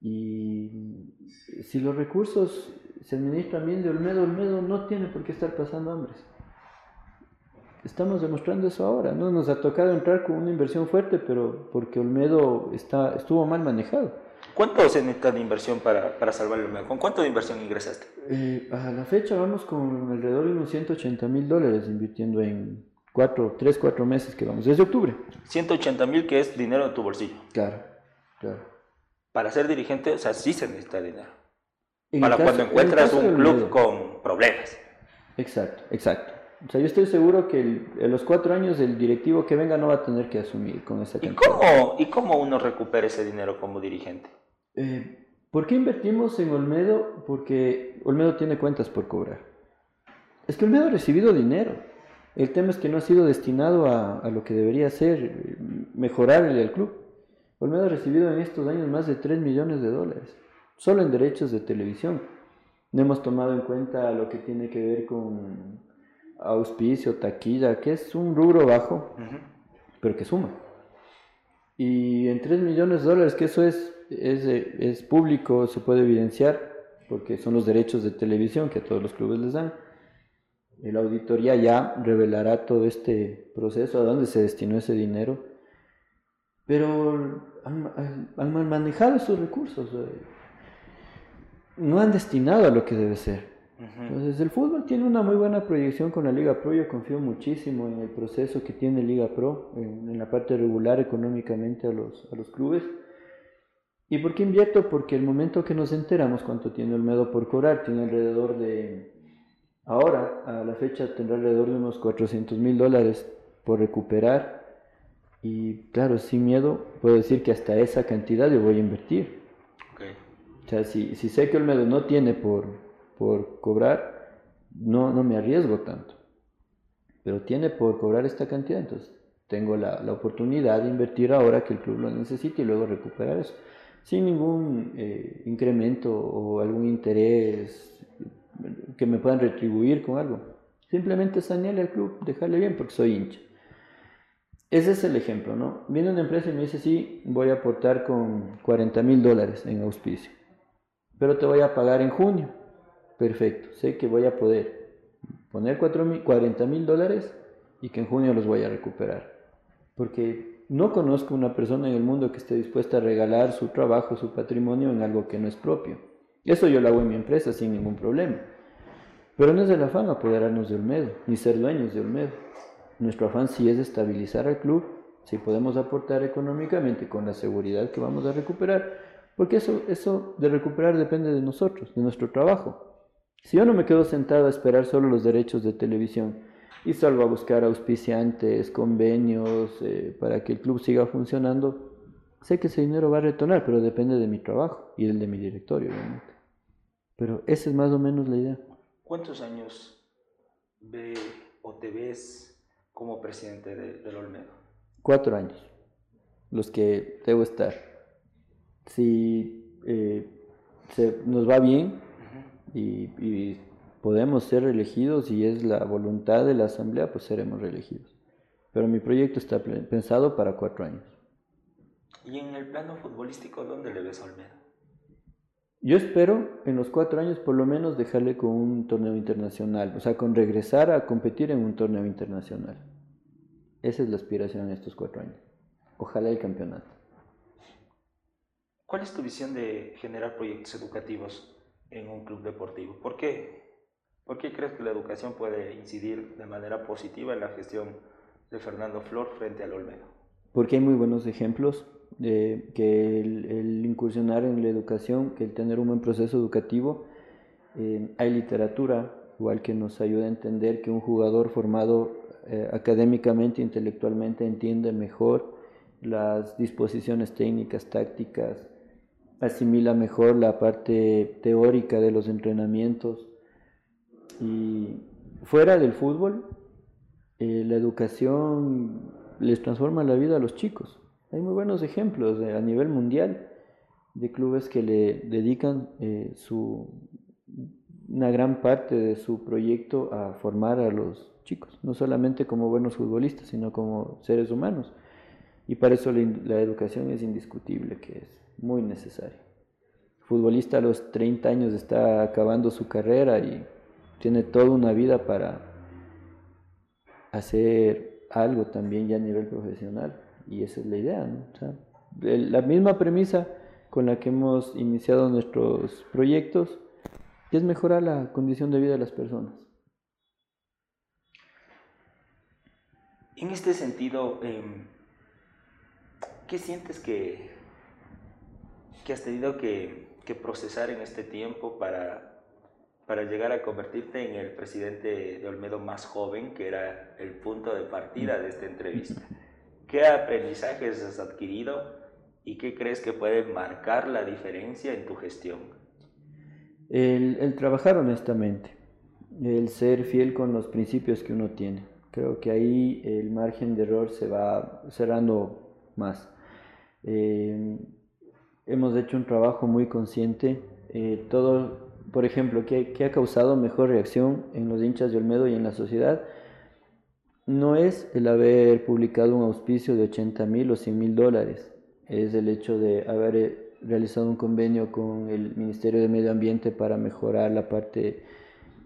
y si los recursos se administran bien de Olmedo, Olmedo no tiene por qué estar pasando hambres. Estamos demostrando eso ahora, ¿no? Nos ha tocado entrar con una inversión fuerte, pero porque Olmedo está, estuvo mal manejado. ¿Cuánto se necesita de inversión para, para salvar el Olmedo? ¿Con cuánto de inversión ingresaste? Eh, a la fecha vamos con alrededor de unos 180 mil dólares invirtiendo en cuatro, tres, cuatro meses que vamos, desde octubre. 180 mil que es dinero de tu bolsillo. Claro, claro. Para ser dirigente, o sea, sí se necesita dinero. para cuando encuentras un club con problemas. Exacto, exacto. O sea, yo estoy seguro que en los cuatro años el directivo que venga no va a tener que asumir con esa cantidad. ¿Y cómo, ¿Y cómo uno recupera ese dinero como dirigente? Eh, ¿Por qué invertimos en Olmedo? Porque Olmedo tiene cuentas por cobrar. Es que Olmedo ha recibido dinero. El tema es que no ha sido destinado a, a lo que debería ser, mejorarle al club. Olmedo ha recibido en estos años más de 3 millones de dólares, solo en derechos de televisión. No hemos tomado en cuenta lo que tiene que ver con auspicio, taquilla, que es un rubro bajo, pero que suma. Y en 3 millones de dólares, que eso es, es, es, público, se puede evidenciar, porque son los derechos de televisión que a todos los clubes les dan. La auditoría ya revelará todo este proceso, a dónde se destinó ese dinero. pero han, han manejado sus recursos, no han destinado a lo que debe ser. Entonces el fútbol tiene una muy buena proyección con la Liga Pro, yo confío muchísimo en el proceso que tiene Liga Pro, en, la parte regular económicamente a los, a los clubes. ¿Y por qué invierto? Porque el momento que nos enteramos cuánto tiene Olmedo por cobrar, tiene alrededor de, ahora a la fecha tendrá alrededor de unos 400 mil dólares por recuperar. Y claro, sin miedo puedo decir que hasta esa cantidad yo voy a invertir. O sea, si, si sé que Olmedo no tiene por, por cobrar, no, no me arriesgo tanto. Pero tiene por cobrar esta cantidad, entonces tengo la, la oportunidad de invertir ahora que el club lo necesite y luego recuperar eso sin ningún eh, incremento o algún interés que me puedan retribuir con algo. Simplemente sanearle al club, dejarle bien porque soy hincha. Ese es el ejemplo, ¿no? Viene una empresa y me dice, sí, voy a aportar con 40 mil dólares en auspicio, pero te voy a pagar en junio. Perfecto, sé que voy a poder poner 40 mil dólares y que en junio los voy a recuperar. Porque no conozco una persona en el mundo que esté dispuesta a regalar su trabajo, su patrimonio en algo que no es propio. Eso yo lo hago en mi empresa sin ningún problema. Pero no es el afán apoderarnos de Olmedo, ni ser dueños de Olmedo. Nuestro afán sí es estabilizar al club, si podemos aportar económicamente con la seguridad que vamos a recuperar, porque eso, eso de recuperar depende de nosotros, de nuestro trabajo. Si yo no me quedo sentado a esperar solo los derechos de televisión, y salvo a buscar auspiciantes, convenios eh, para que el club siga funcionando, sé que ese dinero va a retornar, pero depende de mi trabajo y del de mi directorio, obviamente. Pero esa es más o menos la idea. ¿Cuántos años ve o te ves como presidente del Olmedo? Cuatro años, los que debo estar. Si eh, se, nos va bien y, y podemos ser reelegidos y es la voluntad de la Asamblea, pues seremos reelegidos. Pero mi proyecto está pensado para cuatro años. ¿Y en el plano futbolístico dónde le ves a Olmedo? Yo espero en los cuatro años por lo menos dejarle con un torneo internacional, o sea, con regresar a competir en un torneo internacional. Esa es la aspiración en estos cuatro años. Ojalá el campeonato. ¿Cuál es tu visión de generar proyectos educativos en un club deportivo? ¿Por qué ¿Por qué crees que la educación puede incidir de manera positiva en la gestión de Fernando Flor frente al Olmedo? Porque hay muy buenos ejemplos de que el, incursionar en la educación, que el tener un buen proceso educativo, eh, hay literatura, igual que nos ayuda a entender que un jugador formado eh, académicamente, intelectualmente, entiende mejor las disposiciones técnicas, tácticas, asimila mejor la parte teórica de los entrenamientos, y fuera del fútbol, eh, la educación les transforma la vida a los chicos. Hay muy buenos ejemplos a nivel mundial de clubes que le dedican eh, su, una gran parte de su proyecto a formar a los chicos, no solamente como buenos futbolistas, sino como seres humanos. Y para eso la, la educación es indiscutible, que es muy necesaria. El futbolista a los 30 años está acabando su carrera y tiene toda una vida para hacer algo también ya a nivel profesional y esa es la idea, la misma premisa con la que hemos iniciado nuestros proyectos es mejorar la condición de vida de las personas. En este sentido, em, ¿qué sientes que, que has tenido que, que procesar en este tiempo para para llegar a convertirte en el presidente de Olmedo más joven, que era el punto de partida de esta entrevista. ¿Qué aprendizajes has adquirido y qué crees que puede marcar la diferencia en tu gestión? El, trabajar honestamente, el ser fiel con los principios que uno tiene. Creo que ahí el margen de error se va cerrando más. Eh, hemos hecho un trabajo muy consciente. Eh, todo por ejemplo, que, ha causado mejor reacción en los hinchas de Olmedo y en la sociedad, no es el haber publicado un auspicio de 80 mil o 100 mil dólares, es el hecho de haber eh, realizado un convenio con el Ministerio de Medio Ambiente para mejorar la parte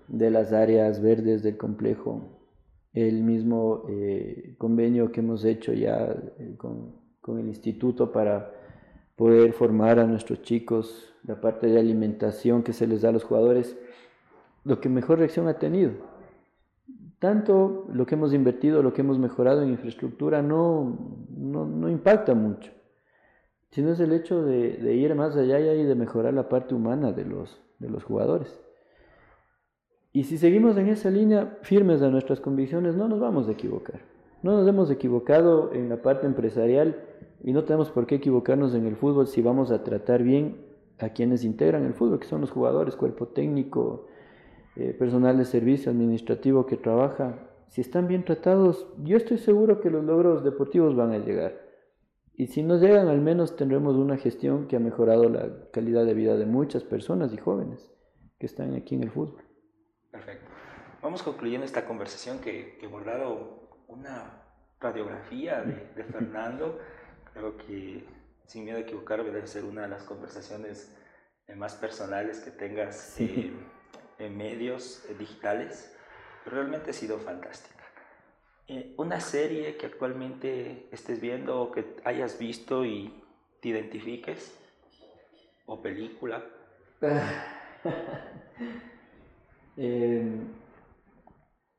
de las áreas verdes del complejo, el mismo eh, convenio que hemos hecho ya con el instituto para poder formar a nuestros chicos, la parte de alimentación que se les da a los jugadores, lo que mejor reacción ha tenido. Tanto lo que hemos invertido, lo que hemos mejorado en infraestructura no, no, impacta mucho, sino es el hecho de, ir más allá y de mejorar la parte humana de los, de los jugadores. Y si seguimos en esa línea firmes de nuestras convicciones, no nos vamos a equivocar. No nos hemos equivocado en la parte empresarial y no tenemos por qué equivocarnos en el fútbol si vamos a tratar bien a quienes integran el fútbol, que son los jugadores, cuerpo técnico, eh, personal de servicio administrativo que trabaja. Si están bien tratados, yo estoy seguro que los logros deportivos van a llegar. Y si no llegan, al menos tendremos una gestión que ha mejorado la calidad de vida de muchas personas y jóvenes que están aquí en el fútbol. Perfecto. Vamos concluyendo esta conversación que, que he guardado una radiografía de, Fernando. Creo que, sin miedo a equivocarme, debe ser una de las conversaciones eh, más personales que tengas eh, en medios eh, digitales. Realmente ha sido fantástica. una serie que actualmente estés viendo o que hayas visto y te identifiques, o película. Em,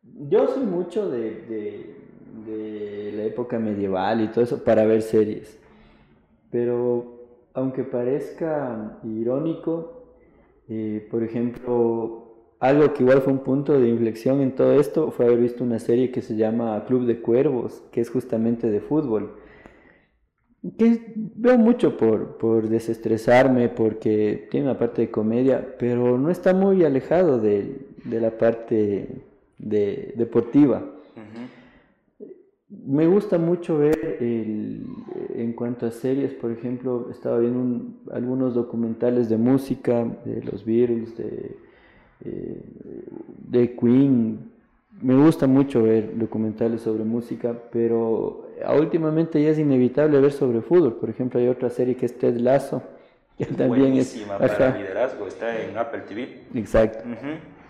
yo soy mucho de, de, la época medieval y todo eso para ver series. Pero aunque parezca irónico, eh, por ejemplo, algo que igual fue un punto de inflexión en todo esto fue haber visto una serie que se llama Club de Cuervos, que es justamente de fútbol. Que veo mucho por, por desestresarme, porque tiene una parte de comedia, pero no está muy alejado de, de la parte de, deportiva. Me gusta mucho ver en cuanto a series, por ejemplo, estaba viendo algunos documentales de música, de los Beatles, de, eh, de Queen. Me gusta mucho ver documentales sobre música, pero últimamente ya es inevitable ver sobre fútbol. Por ejemplo, hay otra serie que es Ted Lasso, que también es... para liderazgo, está en Apple TV. Exacto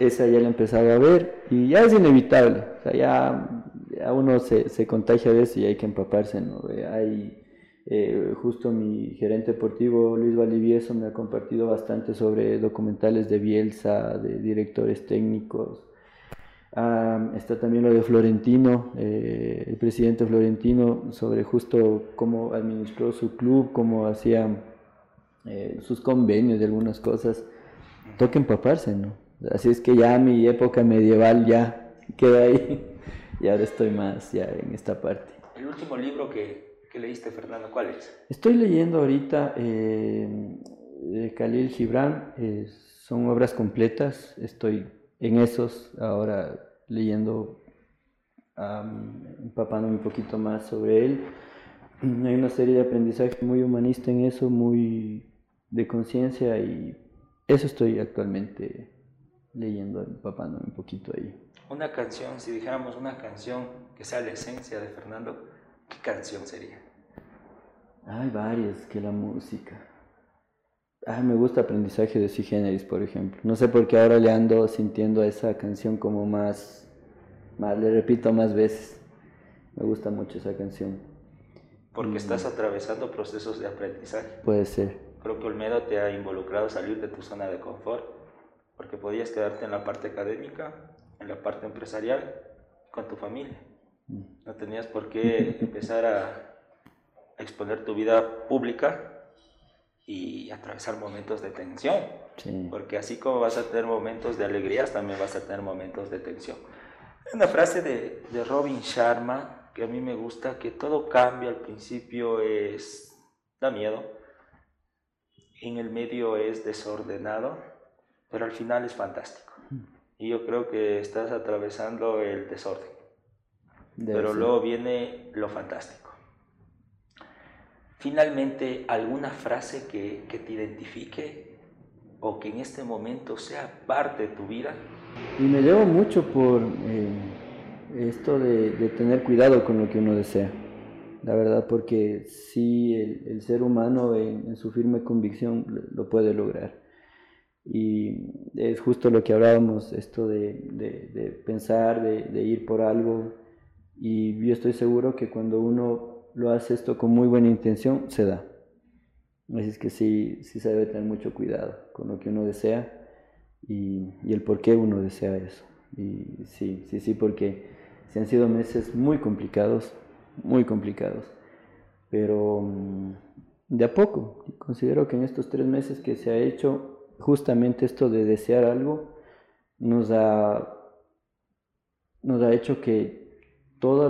esa ya la he empezado a ver y ya es inevitable, o sea, ya, uno se, se, contagia de eso y hay que empaparse, ¿no? Hay, eh, justo mi gerente deportivo Luis Valivieso me ha compartido bastante sobre documentales de Bielsa, de directores técnicos. está también lo de Florentino, eh, el presidente Florentino, sobre justo cómo administró su club, cómo hacía eh, sus convenios de algunas cosas. Toca empaparse, ¿no? Así es que ya mi época medieval ya queda ahí y ahora estoy más ya en esta parte. ¿El último libro que, que leíste, Fernando, cuál es? Estoy leyendo ahorita eh, Khalil Gibran, eh, son obras completas, estoy en esos ahora leyendo, um, empapándome un poquito más sobre él. Hay una serie de aprendizaje muy humanista en eso, muy de conciencia y eso estoy actualmente leyendo, empapándome un poquito ahí. Una canción, si dijéramos una canción que sea la esencia de Fernando, ¿qué canción sería? Hay varias, que la música. Ah, me gusta Aprendizaje de Si Generis, por ejemplo. No sé por qué ahora le ando sintiendo a esa canción como más, más, le repito más veces. Me gusta mucho esa canción. Porque estás atravesando procesos de aprendizaje. Puede ser. Creo que Olmedo te ha involucrado a salir de tu zona de confort porque podías quedarte en la parte académica, en la parte empresarial, con tu familia. Mm. No tenías por qué empezar a, exponer tu vida pública y atravesar momentos de tensión. Porque así como vas a tener momentos de alegrías, también vas a tener momentos de tensión. Una frase de, de Robin Sharma que a mí me gusta, que todo cambio al principio es, da miedo, en el medio es desordenado pero al final es fantástico. Y yo creo que estás atravesando el desorden. pero luego viene lo fantástico. Finalmente, alguna frase que, que, te identifique o que en este momento sea parte de tu vida. Y me llevo mucho por eh, esto de, de, tener cuidado con lo que uno desea. La verdad, porque sí, el, el ser humano en, en, su firme convicción lo puede lograr. Y es justo lo que hablábamos, esto de, de, pensar, de, ir por algo. Y yo estoy seguro que cuando uno lo hace esto con muy buena intención, se da. Así es que sí, sí se debe tener mucho cuidado con lo que uno desea y, y el por qué uno desea eso. Y sí, sí, sí, porque se han sido meses muy complicados, muy complicados. Pero mm, de a poco, considero que en estos tres meses que se ha hecho justamente esto de desear algo, nos ha, nos ha hecho que todo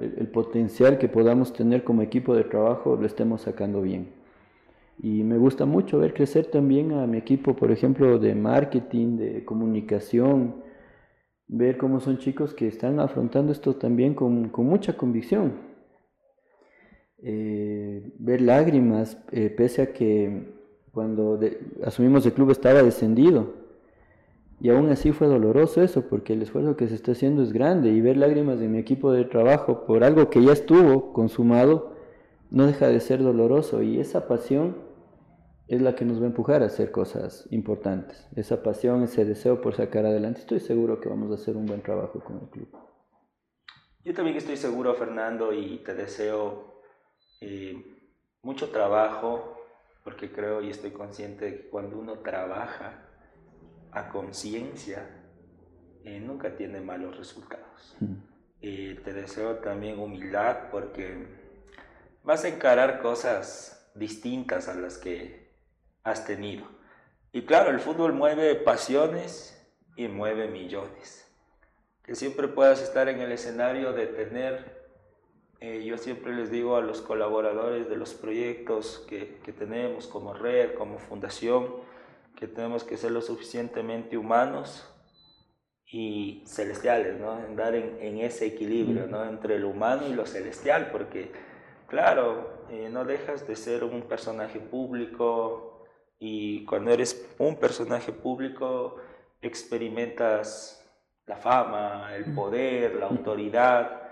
el potencial que podamos tener como equipo de trabajo lo estemos sacando bien. Y me gusta mucho ver crecer también a mi equipo, por ejemplo, de marketing, de comunicación, ver cómo son chicos que están afrontando esto también con, con mucha convicción. Eh, ver lágrimas, eh, pese a que cuando asumimos el club estaba descendido. Y aún así fue doloroso eso, porque el esfuerzo que se está haciendo es grande. Y ver lágrimas de mi equipo de trabajo por algo que ya estuvo consumado, no deja de ser doloroso. Y esa pasión es la que nos va a empujar a hacer cosas importantes. Esa pasión, ese deseo por sacar adelante. Estoy seguro que vamos a hacer un buen trabajo con el club. Yo también estoy seguro, Fernando, y te deseo eh, mucho trabajo, porque creo y estoy consciente de que cuando uno trabaja a conciencia, eh, nunca tiene malos resultados. Eh, te deseo también humildad, porque vas a encarar cosas distintas a las que has tenido. Y claro, el fútbol mueve pasiones y mueve millones. Que siempre puedas estar en el escenario de tener, eh, yo siempre les digo a los colaboradores de los proyectos que, que tenemos como red, como fundación, que tenemos que ser lo suficientemente humanos y celestiales, ¿no? Andar en, en ese equilibrio, ¿no? Entre lo humano y lo celestial, porque, claro, eh, no dejas de ser un personaje público, y cuando eres un personaje público, experimentas la fama, el poder, la autoridad.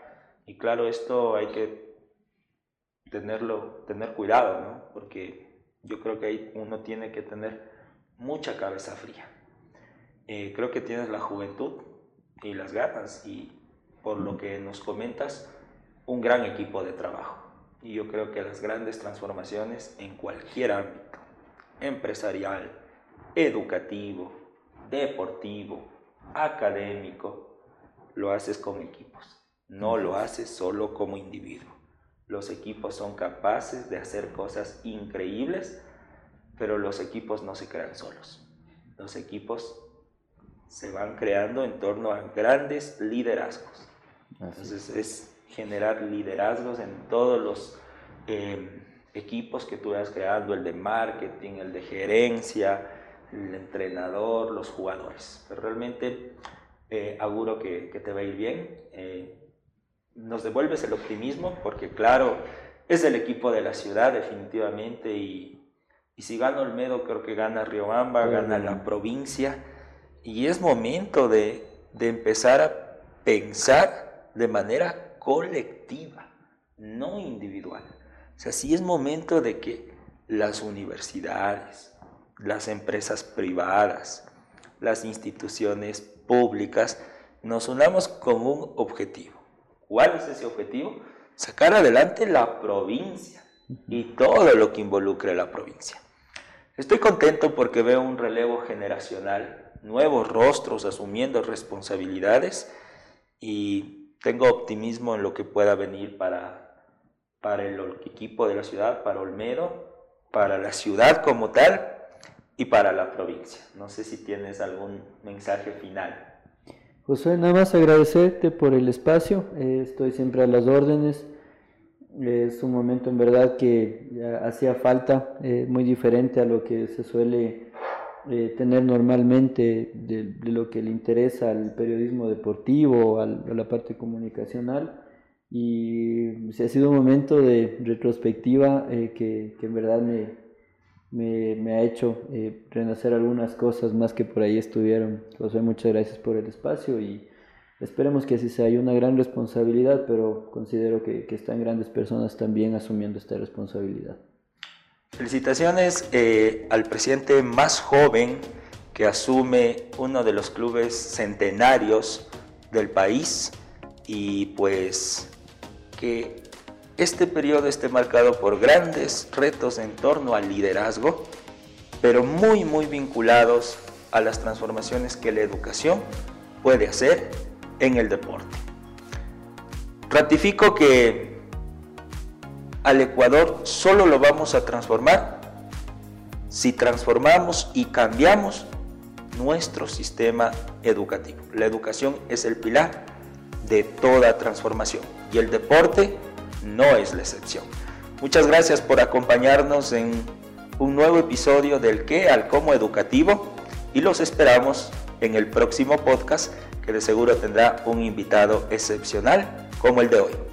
Y claro, esto hay que tenerlo, tener cuidado, ¿no? Porque yo creo que ahí uno tiene que tener mucha cabeza fría. Eh, creo que tienes la juventud y las ganas y por lo que nos comentas, un gran equipo de trabajo. Y yo creo que las grandes transformaciones en cualquier ámbito empresarial, educativo, deportivo, académico, lo haces con equipos, no lo haces solo como individuo. Los equipos son capaces de hacer cosas increíbles, pero los equipos no se crean solos. Los equipos se van creando en torno a grandes liderazgos. Entonces es generar liderazgos en todos los eh, equipos que tú vayas creando, el de marketing, el de gerencia, el entrenador, los jugadores. Pero realmente eh, auguro que, te va a ir bien. Eh, nos devuelves el optimismo porque claro, es el equipo de la ciudad definitivamente y, y si gana Olmedo creo que gana Riobamba, gana la provincia y es momento de, de empezar a pensar de manera colectiva, no individual. O sea, sí es momento de que las universidades, las empresas privadas, las instituciones públicas nos unamos con un objetivo. ¿Cuál es ese objetivo? Sacar adelante la provincia y todo lo que involucre la provincia. Estoy contento porque veo un relevo generacional, nuevos rostros asumiendo responsabilidades y tengo optimismo en lo que pueda venir para para el equipo de la ciudad, para Olmedo, para la ciudad como tal y para la provincia. No sé si tienes algún mensaje final. José, nada más agradecerte por el espacio, eh, estoy siempre a las órdenes. Es un momento en verdad que hacía falta, eh, muy diferente a lo que se suele eh, tener normalmente de, lo que le interesa al periodismo deportivo, a la parte comunicacional y ha sido un momento de retrospectiva eh, que, que, en verdad me, me, me ha hecho eh, renacer algunas cosas más que por ahí estuvieron. José, muchas gracias por el espacio y esperemos que así sea. Hay una gran responsabilidad, pero considero que, que están grandes personas también asumiendo esta responsabilidad. Felicitaciones eh, al presidente más joven que asume uno de los clubes centenarios del país y pues que este periodo esté marcado por grandes retos en torno al liderazgo, pero muy, muy vinculados a las transformaciones que la educación puede hacer en el deporte. Ratifico que al Ecuador solo lo vamos a transformar si transformamos y cambiamos nuestro sistema educativo. La educación es el pilar de toda transformación y el deporte no es la excepción. Muchas gracias por acompañarnos en un nuevo episodio del qué al cómo educativo y los esperamos en el próximo podcast que de seguro tendrá un invitado excepcional como el de hoy.